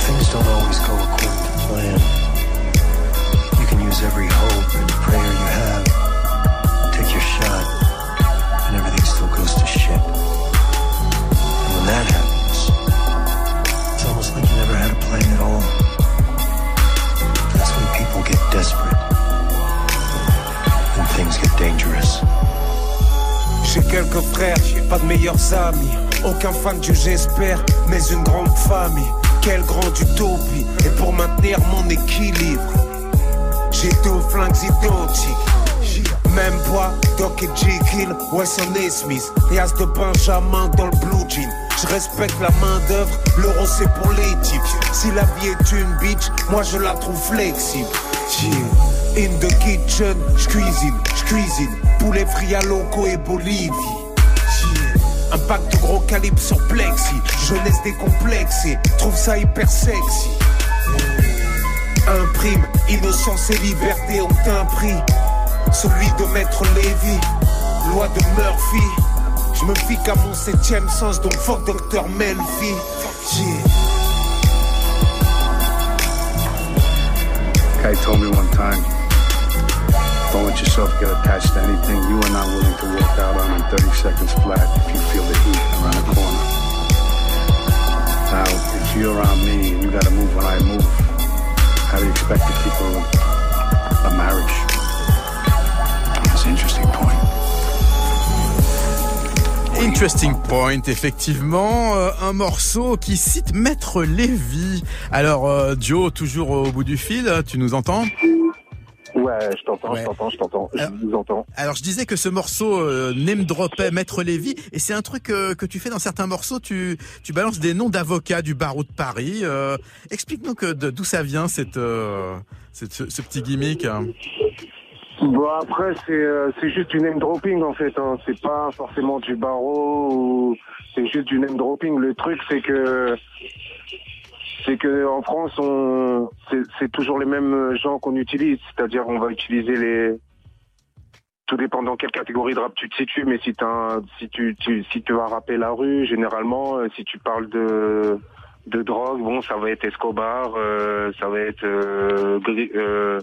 Things don't always go according to plan. You can use every hope that happens, it's almost like you never had a plan at all. That's when people get desperate. And things get dangerous. J'ai quelques frères, j'ai pas de meilleurs amis. Aucun fan Dieu j'espère, mais une grande famille. Quelle grande utopie, et pour maintenir mon équilibre, j'ai deux flingues identiques. Même poids, Doc et Jekyll, Wesson et Smith, et As de Benjamin dans le blue jean. Je respecte la main d'œuvre, l'euro c'est pour les types. Si la vie est une bitch, moi je la trouve flexible. In the kitchen, je cuisine, je cuisine. Poulet frit à loco et Bolivie. Un pack de gros calibre sur plexi. Jeunesse décomplexée, trouve ça hyper sexy. Imprime, innocence et liberté ont un prix. Celui de Maître Lévy, loi de Murphy. Je me fie qu'à mon septième sens, donc fuck Dr Melfi. Yeah. Kai told me one time, don't let yourself get attached to anything you are not willing to walk out on in 30 seconds flat if you feel the heat around the corner. Now, if you're around me and you gotta move when I move, how do you expect to keep a, a marriage? That's an interesting point. Interesting Point, effectivement, euh, un morceau qui cite Maître Lévy. Alors, euh, Joe, toujours au bout du fil, tu nous entends? Ouais, je t'entends, Ouais. je t'entends, je t'entends, je Alors- vous entends. Alors, je disais que ce morceau euh, name dropait Maître Lévy, et c'est un truc euh, que tu fais dans certains morceaux, tu, tu balances des noms d'avocats du barreau de Paris. Euh, Explique-nous que d'où ça vient, cette, euh, cette- ce, ce petit gimmick. hein. Bon après c'est euh, c'est juste du name dropping en fait, hein. c'est pas forcément du barreau ou c'est juste du name dropping. Le truc c'est que c'est que en France on c'est toujours les mêmes gens qu'on utilise, c'est-à-dire on va utiliser les tout dépend dans quelle catégorie de rap tu te situes, mais si un- si tu, tu si tu vas rapper la rue, généralement euh, si tu parles de de drogue, bon ça va être Escobar, euh, ça va être euh,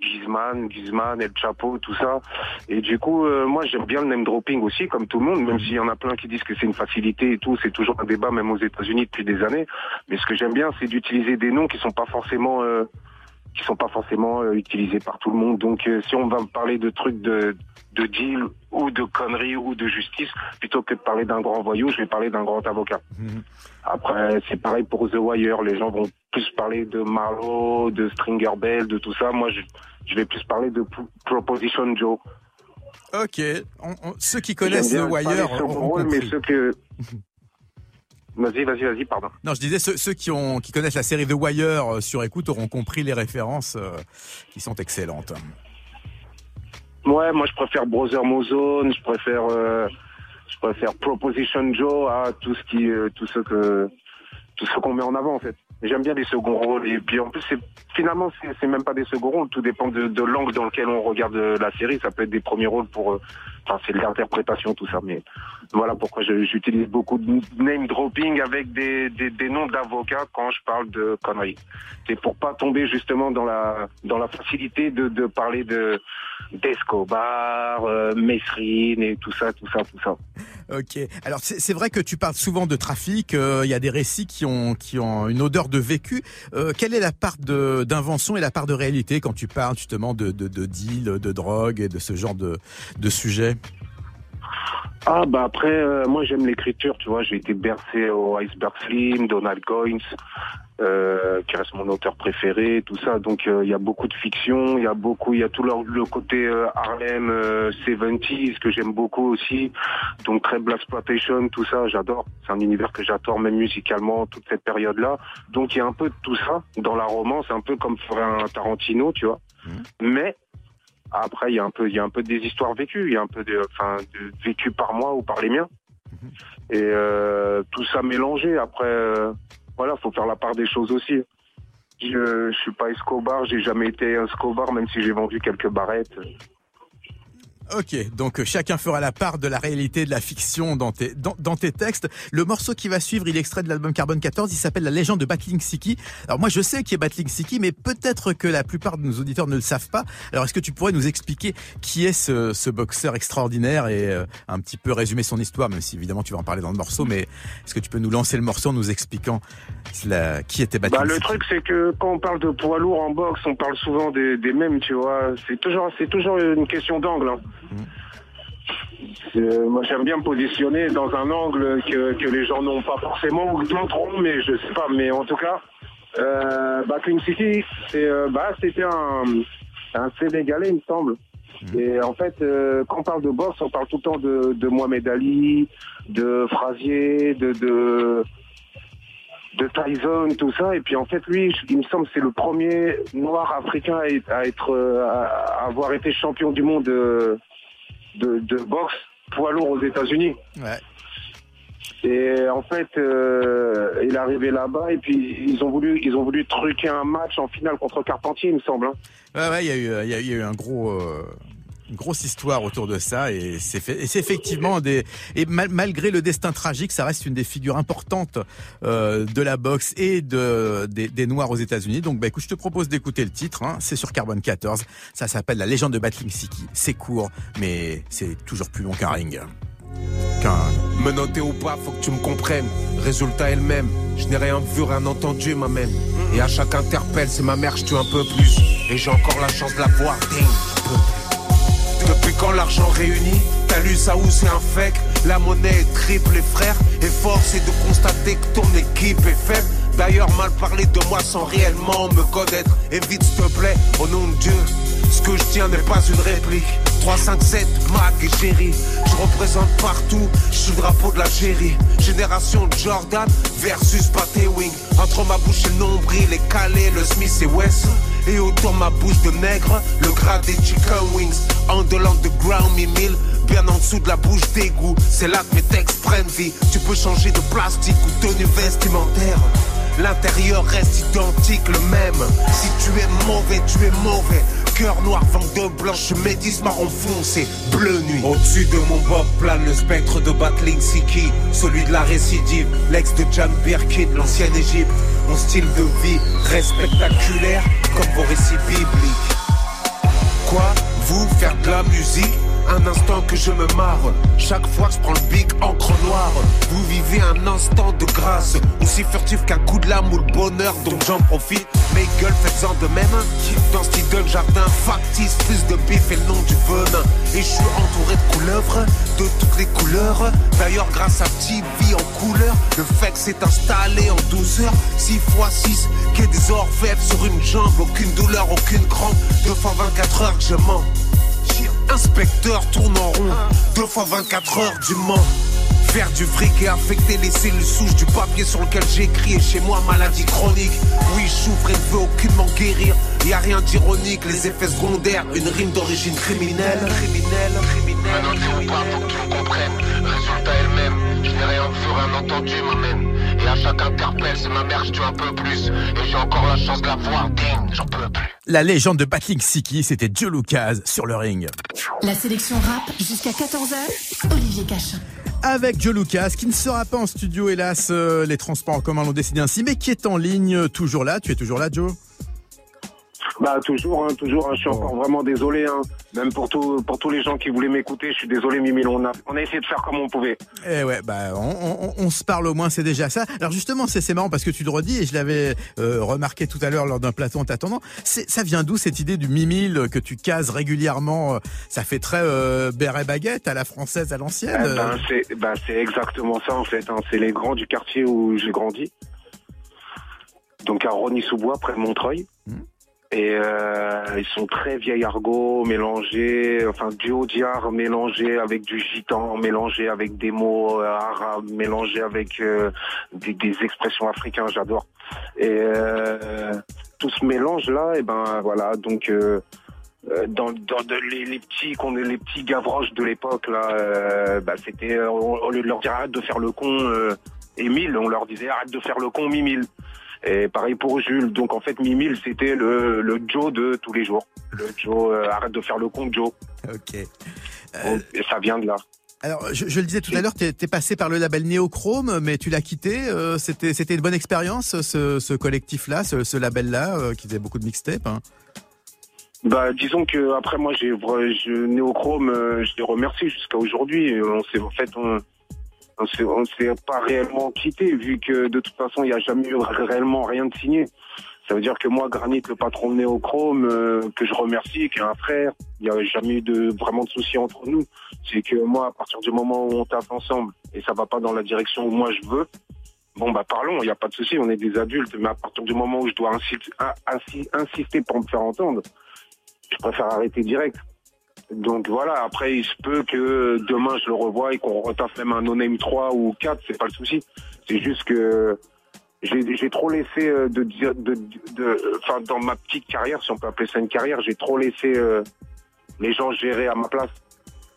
Gizman, Gizman, El Chapo, tout ça. Et du coup, euh, moi j'aime bien le name dropping aussi, comme tout le monde, même s'il y en a plein qui disent que c'est une facilité et tout, c'est toujours un débat même aux États-Unis depuis des années. Mais ce que j'aime bien, c'est d'utiliser des noms qui sont pas forcément euh, qui sont pas forcément euh, utilisés par tout le monde. Donc euh, si on va me parler de trucs de de deal ou de conneries ou de justice, plutôt que de parler d'un grand voyou, je vais parler d'un grand avocat. Après, c'est pareil pour The Wire. Les gens vont plus parler de Marlowe, de Stringer Bell, de tout ça. Moi, je, je vais plus parler de P- Proposition Joe. Ok, On- on- ceux qui connaissent The Wire rôle, mais ceux que... Vas-y, vas-y, vas-y, pardon. Non, je disais ceux, ceux qui ont qui connaissent la série The Wire euh, sur écoute auront compris les références euh, qui sont excellentes. Ouais, moi je préfère Brother Mozone, je préfère euh, je préfère Proposition Joe à tout ce qui euh, tout ce que tout ce qu'on met en avant en fait. J'aime bien les seconds rôles et puis en plus c'est finalement c'est même pas des seconds rôles, tout dépend de, de l'angle dans lequel on regarde la série, ça peut être des premiers rôles pour enfin c'est l'interprétation tout ça mais voilà pourquoi j'utilise beaucoup de name dropping avec des des, noms d'avocats quand je parle de conneries. C'est pour pas tomber justement dans la dans la facilité de parler de d'Escobar, euh, Mesrine et tout ça, tout ça, tout ça. Ok. Alors c'est vrai que tu parles souvent de trafic. euh, Il y a des récits qui ont qui ont une odeur de vécu. Euh, quelle est la part d'invention et la part de réalité quand tu parles justement de de, de deal, de drogue et de ce genre de de sujet? Ah bah après, euh, moi j'aime l'écriture, tu vois, j'ai été bercé au Iceberg Slim, Donald Goines, euh, qui reste mon auteur préféré, tout ça. Donc euh, il y a beaucoup de fiction, il y a beaucoup, il y a tout leur- le côté Harlem euh, 70s que j'aime beaucoup aussi. Donc très Black Exploitation, tout ça, j'adore. C'est un univers que j'adore même musicalement toute cette période-là. Donc il y a un peu de tout ça dans la romance, un peu comme ferait un Tarantino, tu vois. Mais Après, il y a un peu, il y a un peu des histoires vécues, il y a un peu de, enfin, de vécues par moi ou par les miens. Et euh, tout ça mélangé. Après, euh, voilà, faut faire la part des choses aussi. Je, je suis pas Escobar, j'ai jamais été Escobar, même si j'ai vendu quelques barrettes. Ok, donc euh, chacun fera la part de la réalité de la fiction dans tes, dans, dans tes textes. Le morceau qui va suivre, il est extrait de l'album Carbone 14, il s'appelle La légende de Battling Siki. Alors moi je sais qui est Battling Siki, mais peut-être que la plupart de nos auditeurs ne le savent pas. Alors est-ce que tu pourrais nous expliquer qui est ce, ce boxeur extraordinaire et euh, un petit peu résumer son histoire, même si évidemment tu vas en parler dans le morceau, mais est-ce que tu peux nous lancer le morceau en nous expliquant la, qui était Battling Bah, le Siki? truc, c'est que quand on parle de poids lourd en boxe, on parle souvent des, des mêmes, tu vois. C'est toujours, c'est toujours une question d'angle. hein. C'est- Moi, j'aime bien me positionner dans un angle que, que les gens n'ont pas forcément ou d'autres mais je sais pas. Mais en tout cas, euh, Battling City, c'est, euh, bah, c'était un, un Sénégalais, il me semble. Et en fait, euh, quand on parle de boxe, on parle tout le temps de, de Mohamed Ali, de Frazier, de, de, de Tyson, tout ça. Et puis en fait, lui, il me semble, que c'est le premier noir africain à être, à, être, euh, à avoir été champion du monde de, de, boxe poids lourd aux États-Unis. Ouais. Et en fait, euh, il est arrivé là-bas et puis ils ont voulu, ils ont voulu truquer un match en finale contre Carpentier, il me semble. hein. Ouais, ouais, il y a eu, il y a, y a eu un gros, euh, grosse histoire autour de ça et c'est effectivement des, et mal- malgré le destin tragique, ça reste une des figures importantes euh, de la boxe et de des, des Noirs aux États-Unis. Donc, bah écoute, je te propose d'écouter le titre. Hein, c'est sur Carbone 14. Ça s'appelle La légende de Battling Siki. C'est court, mais c'est toujours plus long qu'un ring. Qu'un Menotté ou pas, faut que tu me comprennes. Résultat est le même. Je n'ai rien vu, rien entendu, ma même. Et à chaque interpelle, c'est ma mère, je tue un peu plus. Et j'ai encore la chance de la voir, ding. Quand l'argent réuni T'as lu ça où c'est un fake. La monnaie est triple et frère Et force est de constater que ton équipe est faible. D'ailleurs mal parler de moi sans réellement me connaître. Évite s'il te plaît, au nom de Dieu Ce que je tiens n'est pas une réplique 357, Mag et Jerry Je représente partout, je suis le drapeau de l'Algérie Génération Jordan versus Pathé Wing Entre ma bouche et le nombril, les Calais, le Smith et West et autour ma bouche de nègre, le gras des chicken wings. En de l'underground, mi mille, bien en dessous de la bouche d'égout. C'est là que mes textes prennent vie. Tu peux changer de plastique ou tenue vestimentaire. L'intérieur reste identique, le même. Si tu es mauvais, tu es mauvais. Cœur noir, vente de blanche, métis marron foncé, bleu nuit. Au-dessus de mon bob plane le spectre de Battling Siki, celui de la récidive, l'ex de John Birkin, l'ancienne Égypte. Mon style de vie reste spectaculaire comme vos récits bibliques. Quoi Vous faire de la musique? Un instant que je me marre, chaque fois que je prends le bic encre noire. Vous vivez un instant de grâce, aussi furtif qu'un coup de lame ou le bonheur, donc j'en profite. Mes gueules faites-en de même, dans cet idole jardin factice, plus de bif et le nom du venin. Et je suis entouré de couleuvres, de toutes les couleurs. D'ailleurs, grâce à TV en couleur, le fait s'est installé en 12 heures, 6 x 6, qu'est des orfèvres sur une jambe, aucune douleur, aucune crampe. Deux fois 24 heures que je mens. Inspecteur tourne en rond, deux fois 24 heures du Mans. Faire du fric et affecter les cellules souches du papier sur lequel j'écris. Et chez moi, maladie chronique. Oui, je souffre et ne veux aucunement guérir. Y a rien d'ironique, les effets secondaires. Une rime d'origine criminelle. Criminelle, criminelle. Maintenant, faut me comprennes. Résultat est le même. Je n'ai rien vu, rien entendu, ma même. Et à chaque interpelle, c'est ma mère, je tue un peu plus. Et j'ai encore la chance de la voir, ding, j'en peux plus. La légende de Battling Siki, c'était Joe Lucas sur le ring. La sélection rap jusqu'à 14h, Olivier Cachin. Avec Joe Lucas, qui ne sera pas en studio, hélas, euh, les transports en commun l'ont décidé ainsi, mais qui est en ligne toujours là. Tu es toujours là, Joe? Bah toujours, hein, toujours. hein, je suis encore vraiment désolé. Hein. Même pour tout, pour tous les gens qui voulaient m'écouter, je suis désolé, Mimi. On a, on a essayé de faire comme on pouvait. Eh ouais, bah on, on- on se parle au moins, c'est déjà ça. Alors justement, c'est marrant parce que tu le redis et je l'avais euh, remarqué tout à l'heure lors d'un plateau en t'attendant. Ça vient d'où cette idée du mimile que tu cases régulièrement euh, Ça fait très euh, béret baguette à la française, à l'ancienne. Eh euh. ben, c'est ben, c'est exactement ça en fait. hein. C'est les grands du quartier où j'ai grandi. Donc à Rony-sous-Bois, près de Montreuil. Et euh, ils sont très vieil argot, mélangés, enfin du haut diar mélangé avec du gitan, mélangé avec des mots euh, arabes, mélangé avec euh, des, des expressions africaines, j'adore. Et euh, tout ce mélange là, et ben voilà, donc euh, dans, dans les, les petits qu'on les petits gavroches de l'époque là, bah, c'était au lieu de leur dire arrête de faire le con, Émile, on leur disait arrête de faire le con, Mimile. Et pareil pour Jules. Donc en fait, Mimile, c'était le, le Joe de tous les jours. Le Joe, euh, arrête de faire le con, Joe. Ok. Donc, et ça vient de là. Alors, je, je le disais tout à l'heure, t'es es passé par le label Néochrome, mais tu l'as quitté. euh, C'était c'était une bonne expérience, ce, ce collectif-là, ce, ce label-là, euh, qui faisait beaucoup de mixtapes. hein. Bah, disons que après moi, j'ai Néochrome, euh, je les remercie jusqu'à aujourd'hui. On s'est en fait, on, on s'est s'est pas réellement quitté vu que de toute façon, il n'y a jamais eu réellement rien de signé. Ça veut dire que moi, Granit, le patron de Néochrome, euh, que je remercie, qui est un frère, il n'y a jamais eu de vraiment de soucis entre nous. C'est que moi, à partir du moment où on tape ensemble et ça va pas dans la direction où moi je veux, bon bah parlons, il n'y a pas de souci, on est des adultes. Mais à partir du moment où je dois insi- in- insi- insister pour me faire entendre, je préfère arrêter direct. Donc voilà, après il se peut que demain je le revoie et qu'on retaffe même un no-name 3 ou 4, c'est pas le souci. C'est juste que j'ai trop laissé euh, de dire de, de enfin dans ma petite carrière, si on peut appeler ça une carrière, j'ai trop laissé euh, les gens gérer à ma place.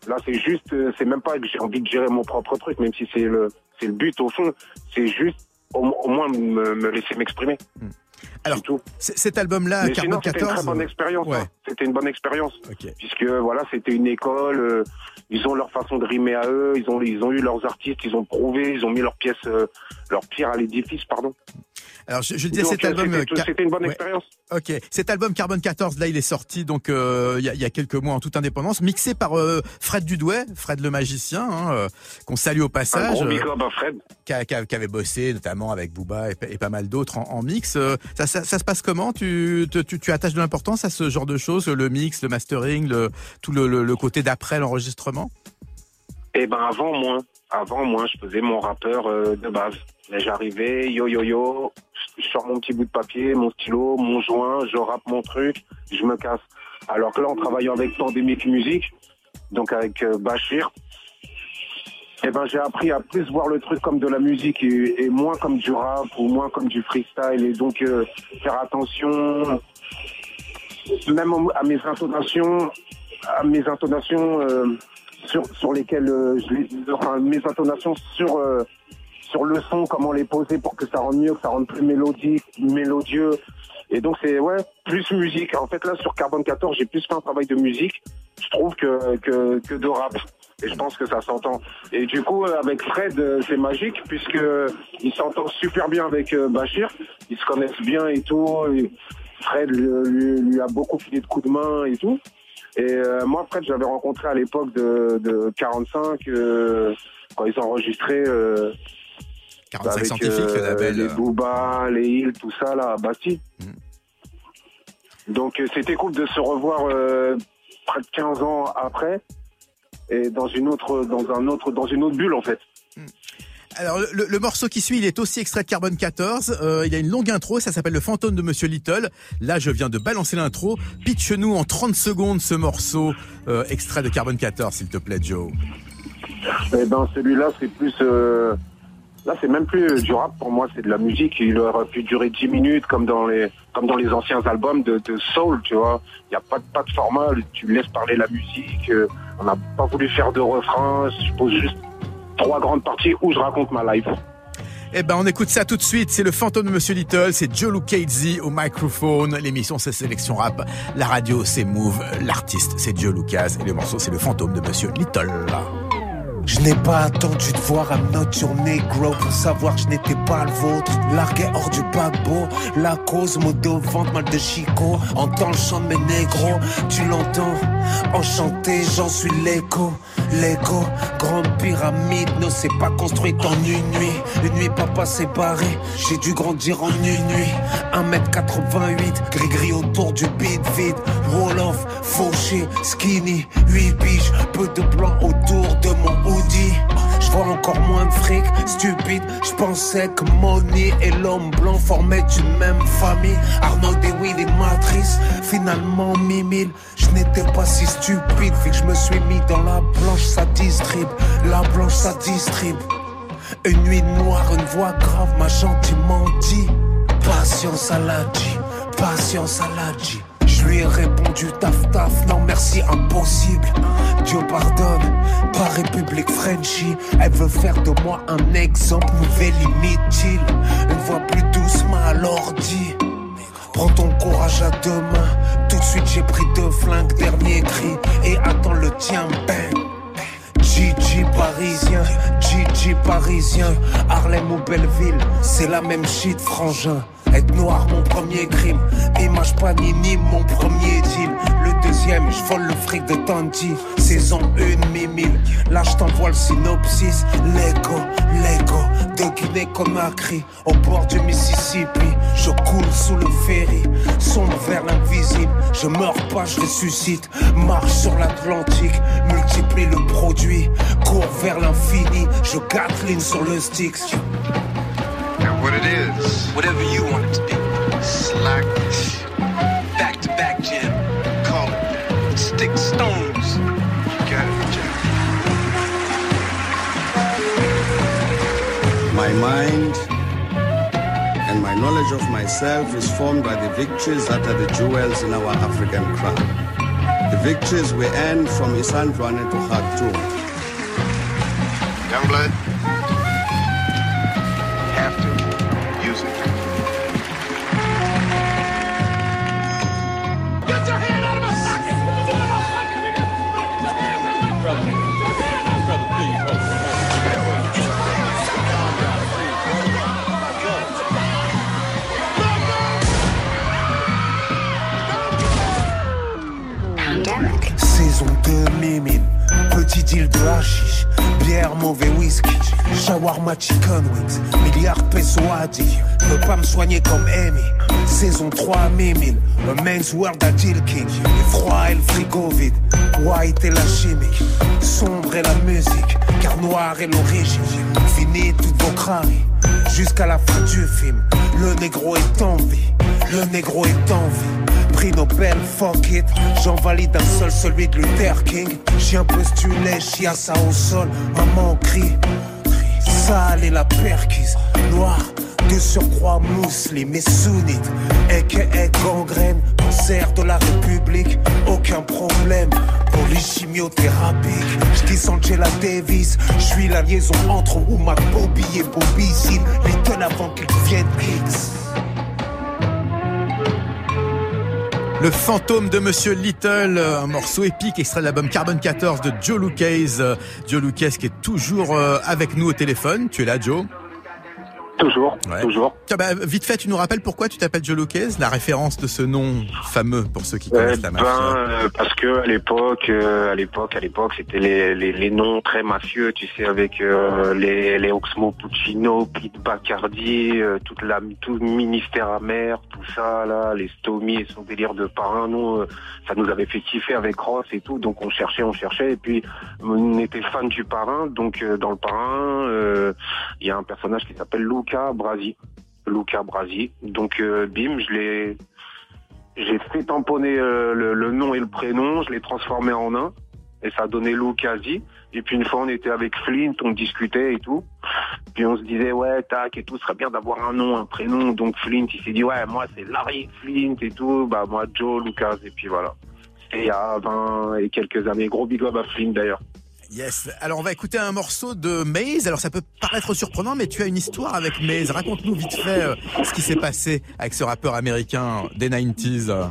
Là, c'est juste, euh, c'est même pas que j'ai envie de gérer mon propre truc, même si c'est le, c'est le but au fond. C'est juste au, moins me, me laisser m'exprimer. Alors, c- cet album-là, Mais Carbone sinon, c'était une 14. très bonne expérience. Ouais. hein. C'était une bonne expérience. Puisque voilà, c'était une école. euh, ils ont leur façon de rimer à eux. Ils ont, ils ont eu leurs artistes. Ils ont prouvé. Ils ont mis leurs pièces, euh, leurs pierres à l'édifice, pardon. Alors, je, je disais Donc, cet album. c'était- euh, c'était une bonne Ouais. expérience. Ok, cet album Carbone 14, là, il est sorti donc euh, il y, a, y a quelques mois en toute indépendance, mixé par euh, Fred Dudouet, Fred le magicien, hein, euh, qu'on salue au Un passage. gros up à Fred. qui, a- qui a- qui avait bossé notamment avec Booba et, pa- et pas mal d'autres en, en mix. Euh, Ça, ça, ça se passe comment? Tu, tu, tu attaches de l'importance à ce genre de choses, le mix, le mastering, le, tout le, le- le côté d'après l'enregistrement? Eh ben avant moins, avant moins, je faisais mon rappeur euh, de base. Mais j'arrivais, yo yo yo, je sors mon petit bout de papier, mon stylo, mon joint, je rappe mon truc, je me casse. Alors que là, en travaillant avec Pandemic Music, donc avec euh, Bachir, eh ben j'ai appris à plus voir le truc comme de la musique et, moins comme du rap ou moins comme du freestyle et donc euh, faire attention même à mes intonations à mes intonations sur sur lesquelles euh, enfin mes intonations sur euh, sur le son comment les poser pour que ça rende mieux que ça rende plus mélodique mélodieux. Et donc c'est ouais plus musique. En fait là sur Carbone 14 j'ai plus fait un travail de musique je trouve que que, de rap. Et je pense que ça s'entend. Et du coup euh, avec Fred c'est magique puisque il s'entend super bien avec Bachir. Ils se connaissent bien et tout. Fred lui a beaucoup filé de coups de main et tout et euh, moi, Fred, j'avais rencontré à l'époque de, de 45, euh, quand ils enregistraient euh, 45 avec scientifiques, le label, les euh. Booba, les Hills, tout ça là à Bastille. Donc euh, c'était cool de se revoir euh, près de 15 ans après et dans une autre, dans un autre, dans une autre bulle en fait. Alors le, morceau qui suit, il est aussi extrait de Carbone 14. Euh, il y a une longue intro, ça s'appelle le fantôme de Monsieur Little. Là, je viens de balancer l'intro. Pitch-nous en 30 secondes ce morceau euh, extrait de Carbone 14, s'il te plaît, Joe. Eh ben celui-là c'est plus euh, là c'est même plus du rap pour moi c'est de la musique il aurait pu durer 10 minutes comme dans les comme dans les anciens albums de, soul tu vois il y a pas de pas de format tu laisses parler la musique on n'a pas voulu faire de refrain je pose juste trois grandes parties où je raconte ma life Eh ben, on écoute ça tout de suite. C'est le fantôme de Monsieur Little. C'est Joe Lucchese au microphone. L'émission, c'est Sélection Rap. La radio, c'est Move. L'artiste, c'est Joe Lucas. Et le morceau, c'est le fantôme de Monsieur Little. Je n'ai pas attendu de voir un note your negro pour savoir que je n'étais pas le vôtre. Largué hors du paquebot, la cause, mot de vente, mal de chico. Entends le chant de mes négros, tu l'entends. Enchanté, j'en suis l'écho. L'écho, grande pyramide ne s'est pas construite en une nuit. Une nuit, papa s'est barré, j'ai dû grandir en une nuit. 1m88, gris-gris autour du beat vide. Roll-off, fauché, skinny, 8 biches, peu de blanc autour de mon hoodie. Encore moins de fric, stupide. Je pensais que Money et l'homme blanc formaient une même famille. Arnaud Dewitt et Matrice, finalement Mimile. Je n'étais pas si stupide, fait que je me suis mis dans la blanche, ça distribue. La blanche, ça distribue. Une nuit noire, une voix grave m'a gentiment dit Patience à la G, patience à la G. Lui ai répondu du taf taf, non merci, impossible. Dieu pardonne, pas République Frenchy. Elle veut faire de moi un exemple, nouvelle inutile. Une voix plus doucement à l'ordi. Prends ton courage à deux mains. Tout de suite j'ai pris deux flingues, dernier cri. Et attends le tien, bang. Gigi parisien, Gigi parisien, Harlem ou Belleville, c'est la même shit frangin. Être noir mon premier crime, image panini mon premier deal. Le deuxième, je vole le fric de Tanti, saison 1 mi-mille. Là je t'envoie le synopsis, Lego, Lego, de Guinée Conakry, au bord du Mississippi. Je coule sous le ferry, sombre vers l'invisible. Je meurs pas, je ressuscite. Marche sur l'Atlantique, multiplie le produit. Cours vers l'infini, je gatline sur le stick. And what it is, whatever you want it to be. Slack, back to back Jim. call it stick stones. You got it, Jack. My mind and my knowledge of myself is formed by the victories that are the jewels in our African crown. The victories we earned from Isandlwane to Khartoum. Youngblood, shawarma chicken wings, milliard pesos addict, peux pas me soigner comme Amy. Saison 3 mimine, a men's world à Jill King, froid et le frigo vide, white et la chimique, sombre et la musique, car noir est l'origine, fini toutes vos craries, jusqu'à la fin du film, le négro est en vie, le négro est en vie. Prix Nobel, fuck it. J'en valide un seul, celui de Luther King. Chien postulé, chiasse au sol. Maman crie. Sale et la perquise. Noir, de surcroît musulman et sunnite. aka gangrène, cancer de la République. Aucun problème pour les chimiothérapiques. J'dis Angela Davis. J'suis la liaison entre Uma Bobby et Bobby Zine. Little avant qu'ils deviennent X. Le fantôme de Monsieur Little, un morceau épique extrait de l'album Carbon 14 de Joe Lucas. Euh, Joe Lucas qui est toujours euh, avec nous au téléphone. Tu es là, Joe? Toujours, Ouais. toujours. Tiens, bah, vite fait, tu nous rappelles pourquoi tu t'appelles Joe Lucas La référence de ce nom fameux pour ceux qui Eh connaissent la ben, mafia. euh, parce que à l'époque, euh, à l'époque, à l'époque, c'était les, les, les noms très mafieux, tu sais, avec euh, les, les Oxmo Puccino, Pete Bacardi, euh, toute la, tout le ministère amer, tout ça, là, les Stomy et son délire de parrain, nous, euh, ça nous avait fait kiffer avec Ross et tout, donc on cherchait, on cherchait, et puis on était fan du parrain, donc euh, dans le parrain, euh, il y a un personnage qui s'appelle Luca Brasi. Luca Brasi. Donc euh, bim, je l'ai j'ai fait tamponner euh, le, le nom et le prénom, je l'ai transformé en un et ça a donné Lucasi. Et puis une fois on était avec Flint, on discutait et tout. Puis on se disait ouais tac et tout, ce serait bien d'avoir un nom, un prénom. Donc Flint il s'est dit ouais moi c'est Larry Flint et tout, bah moi Joe Lucas et puis voilà. C'était il y a 20 et quelques années. Gros big up à Flint d'ailleurs. Yes. Alors on va écouter un morceau de Maze. Alors ça peut paraître surprenant, mais tu as une histoire avec Maze. Raconte-nous vite fait euh, ce qui s'est passé avec ce rappeur américain des 90s.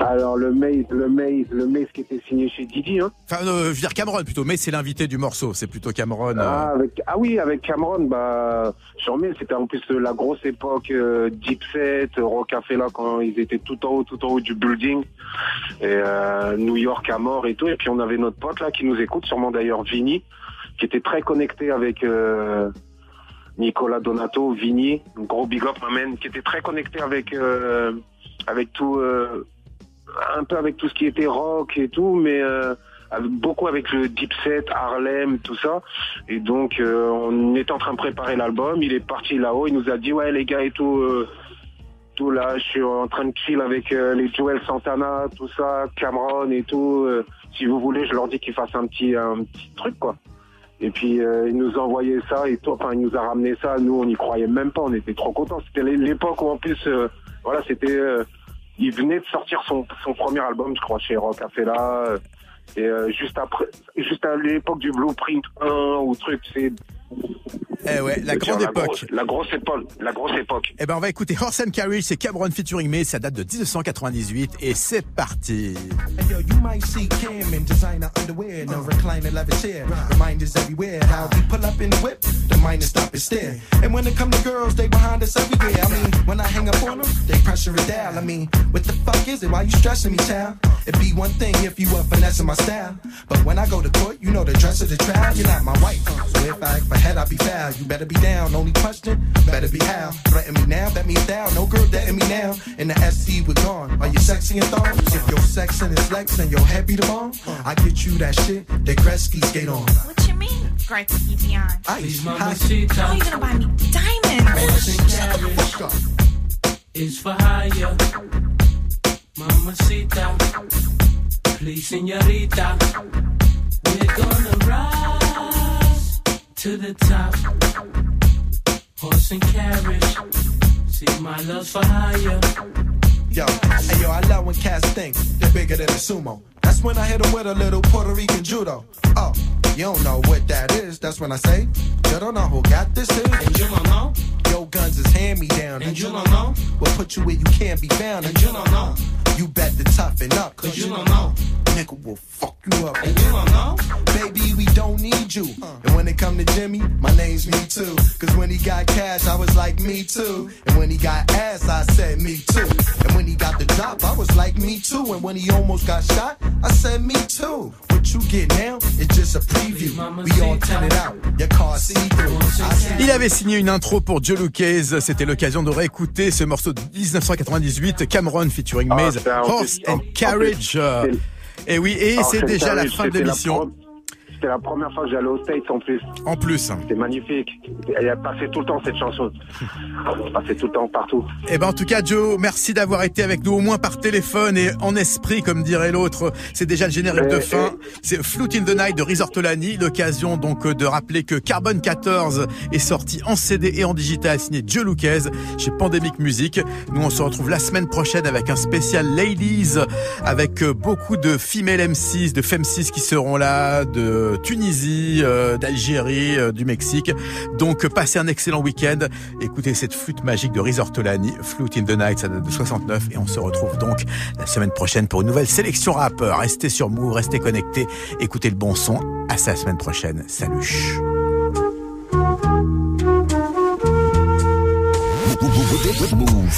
Alors le Maze, le Maze, le Maze qui était signé chez Didi, hein. Enfin, euh, je veux dire Cameron plutôt. Maze c'est l'invité du morceau. C'est plutôt Cameron. euh. Ah, avec, ah oui, avec Cameron, bah, sur c'était en plus la grosse époque euh, Deep Set, Rocafella quand ils étaient tout en haut, tout en haut du building, et euh, New York à mort et tout. Et puis on avait notre pote là qui nous écoute, sûrement d'ailleurs Vini, qui était très connecté avec euh, Nicolas Donato, Vini, un gros big up, man, qui était très connecté avec avec tout, euh, un peu avec tout ce qui était rock et tout, mais euh, beaucoup avec le deep set, Harlem, tout ça. Et donc, euh, on était en train de préparer l'album. Il est parti là-haut. Il nous a dit, ouais, les gars et tout, euh, tout là, je suis en train de chill avec les Joel Santana, tout ça, Cameron et tout. Si vous voulez, je leur dis qu'ils fassent un petit, un petit truc, quoi. Et puis, il nous a envoyé ça et tout. Enfin, il nous a ramené ça. Nous, on n'y croyait même pas. On était trop contents. C'était l'é- l'époque où, en plus, voilà, c'était, il venait de sortir son, son premier album, je crois, chez Rockafella. euh, Et euh, juste après, juste à l'époque du Blueprint 1 ou truc, c'est Eh ouais, la grande époque. grosse- la grosse époque, la grosse époque. Eh ben, on va écouter Horse and Carriage, c'est Cameron featuring May, ça date de 1998 et c'est parti. Hey, yo, you might see Cam in designer underwear, no reclining leather chair. Reminders everywhere. How we pull up in the whip, the miners stop and stare. And when it come to girls, they behind us everywhere. I mean, when I hang up on them, they pressure it down. I mean, what the fuck is it? Why you stressing me, child? It'd be one thing if you were finessing my style. But when I go to court, you know the dress of the trial. You're not my wife. So if I act for head, I'll be foul. You better be down. Only question, better be how. Threaten me now, bet me down. No girl dating me now. In the SC, we're gone. Are you sexy and thong? If your sex and it's flex and your head be the bomb, I get you that shit that Gretzky skate on. What you mean, Gretzky Beyond? Ice, How you gonna buy me diamonds? Shut the fuck up. is for hire. Mama Mamacita, please, señorita. We're gonna rise to the top. Horse and carriage. See, my love for hire. Yo, hey yo, I love when cats think they're bigger than a sumo. That's when I hit 'em with a little Puerto Rican judo. Oh, you don't know what that is. That's when I say, you don't know who got this is. And you don't know. Yo, guns is hand me down. And you don't know. We'll put you where you can't be found. And you don't know. You bet to toughen up. Cause you don't know. Nigga will fuck you up. And you don't know. Baby, we don't need you. And when it come to Jimmy, my name's me too. Cause when he got cash, I was like me too. And when he got ass, I said me too. And when he got the drop, I was like me too. And when he almost got shot, I said me too. What you get now is just a preview. We all turn it out. Your car see through. Il avait signé une intro pour Joe Lucas, c'était l'occasion de réécouter ce morceau de 1998, Cameron featuring Ah, Maze, Horse and Carriage. Et oui, et c'est déjà la fin de l'émission. C'était la première fois que j'allais aux States en plus. En plus. C'était magnifique. Elle a passé tout le temps cette chanson. Elle passait tout le temps partout. Eh ben en tout cas Joe, merci d'avoir été avec nous au moins par téléphone et en esprit comme dirait l'autre. C'est déjà le générique de Eh, fin. C'est Flute in the Night de Risortolani, l'occasion donc de rappeler que Carbon 14 est sorti en CD et en digital signé Joe Lucas chez Pandemic Music. Nous on se retrouve la semaine prochaine avec un spécial Ladies avec euh, beaucoup de female M6, de fem 6 qui seront là, de Tunisie, euh, d'Algérie, euh, du Mexique. Donc passez un excellent week-end. Écoutez cette flûte magique de Risortolani, Flute in the Night, ça date de 69 et on se retrouve donc la semaine prochaine pour une nouvelle sélection rap. Restez sur Move, restez connectés, écoutez le bon son. À la semaine prochaine. Salut.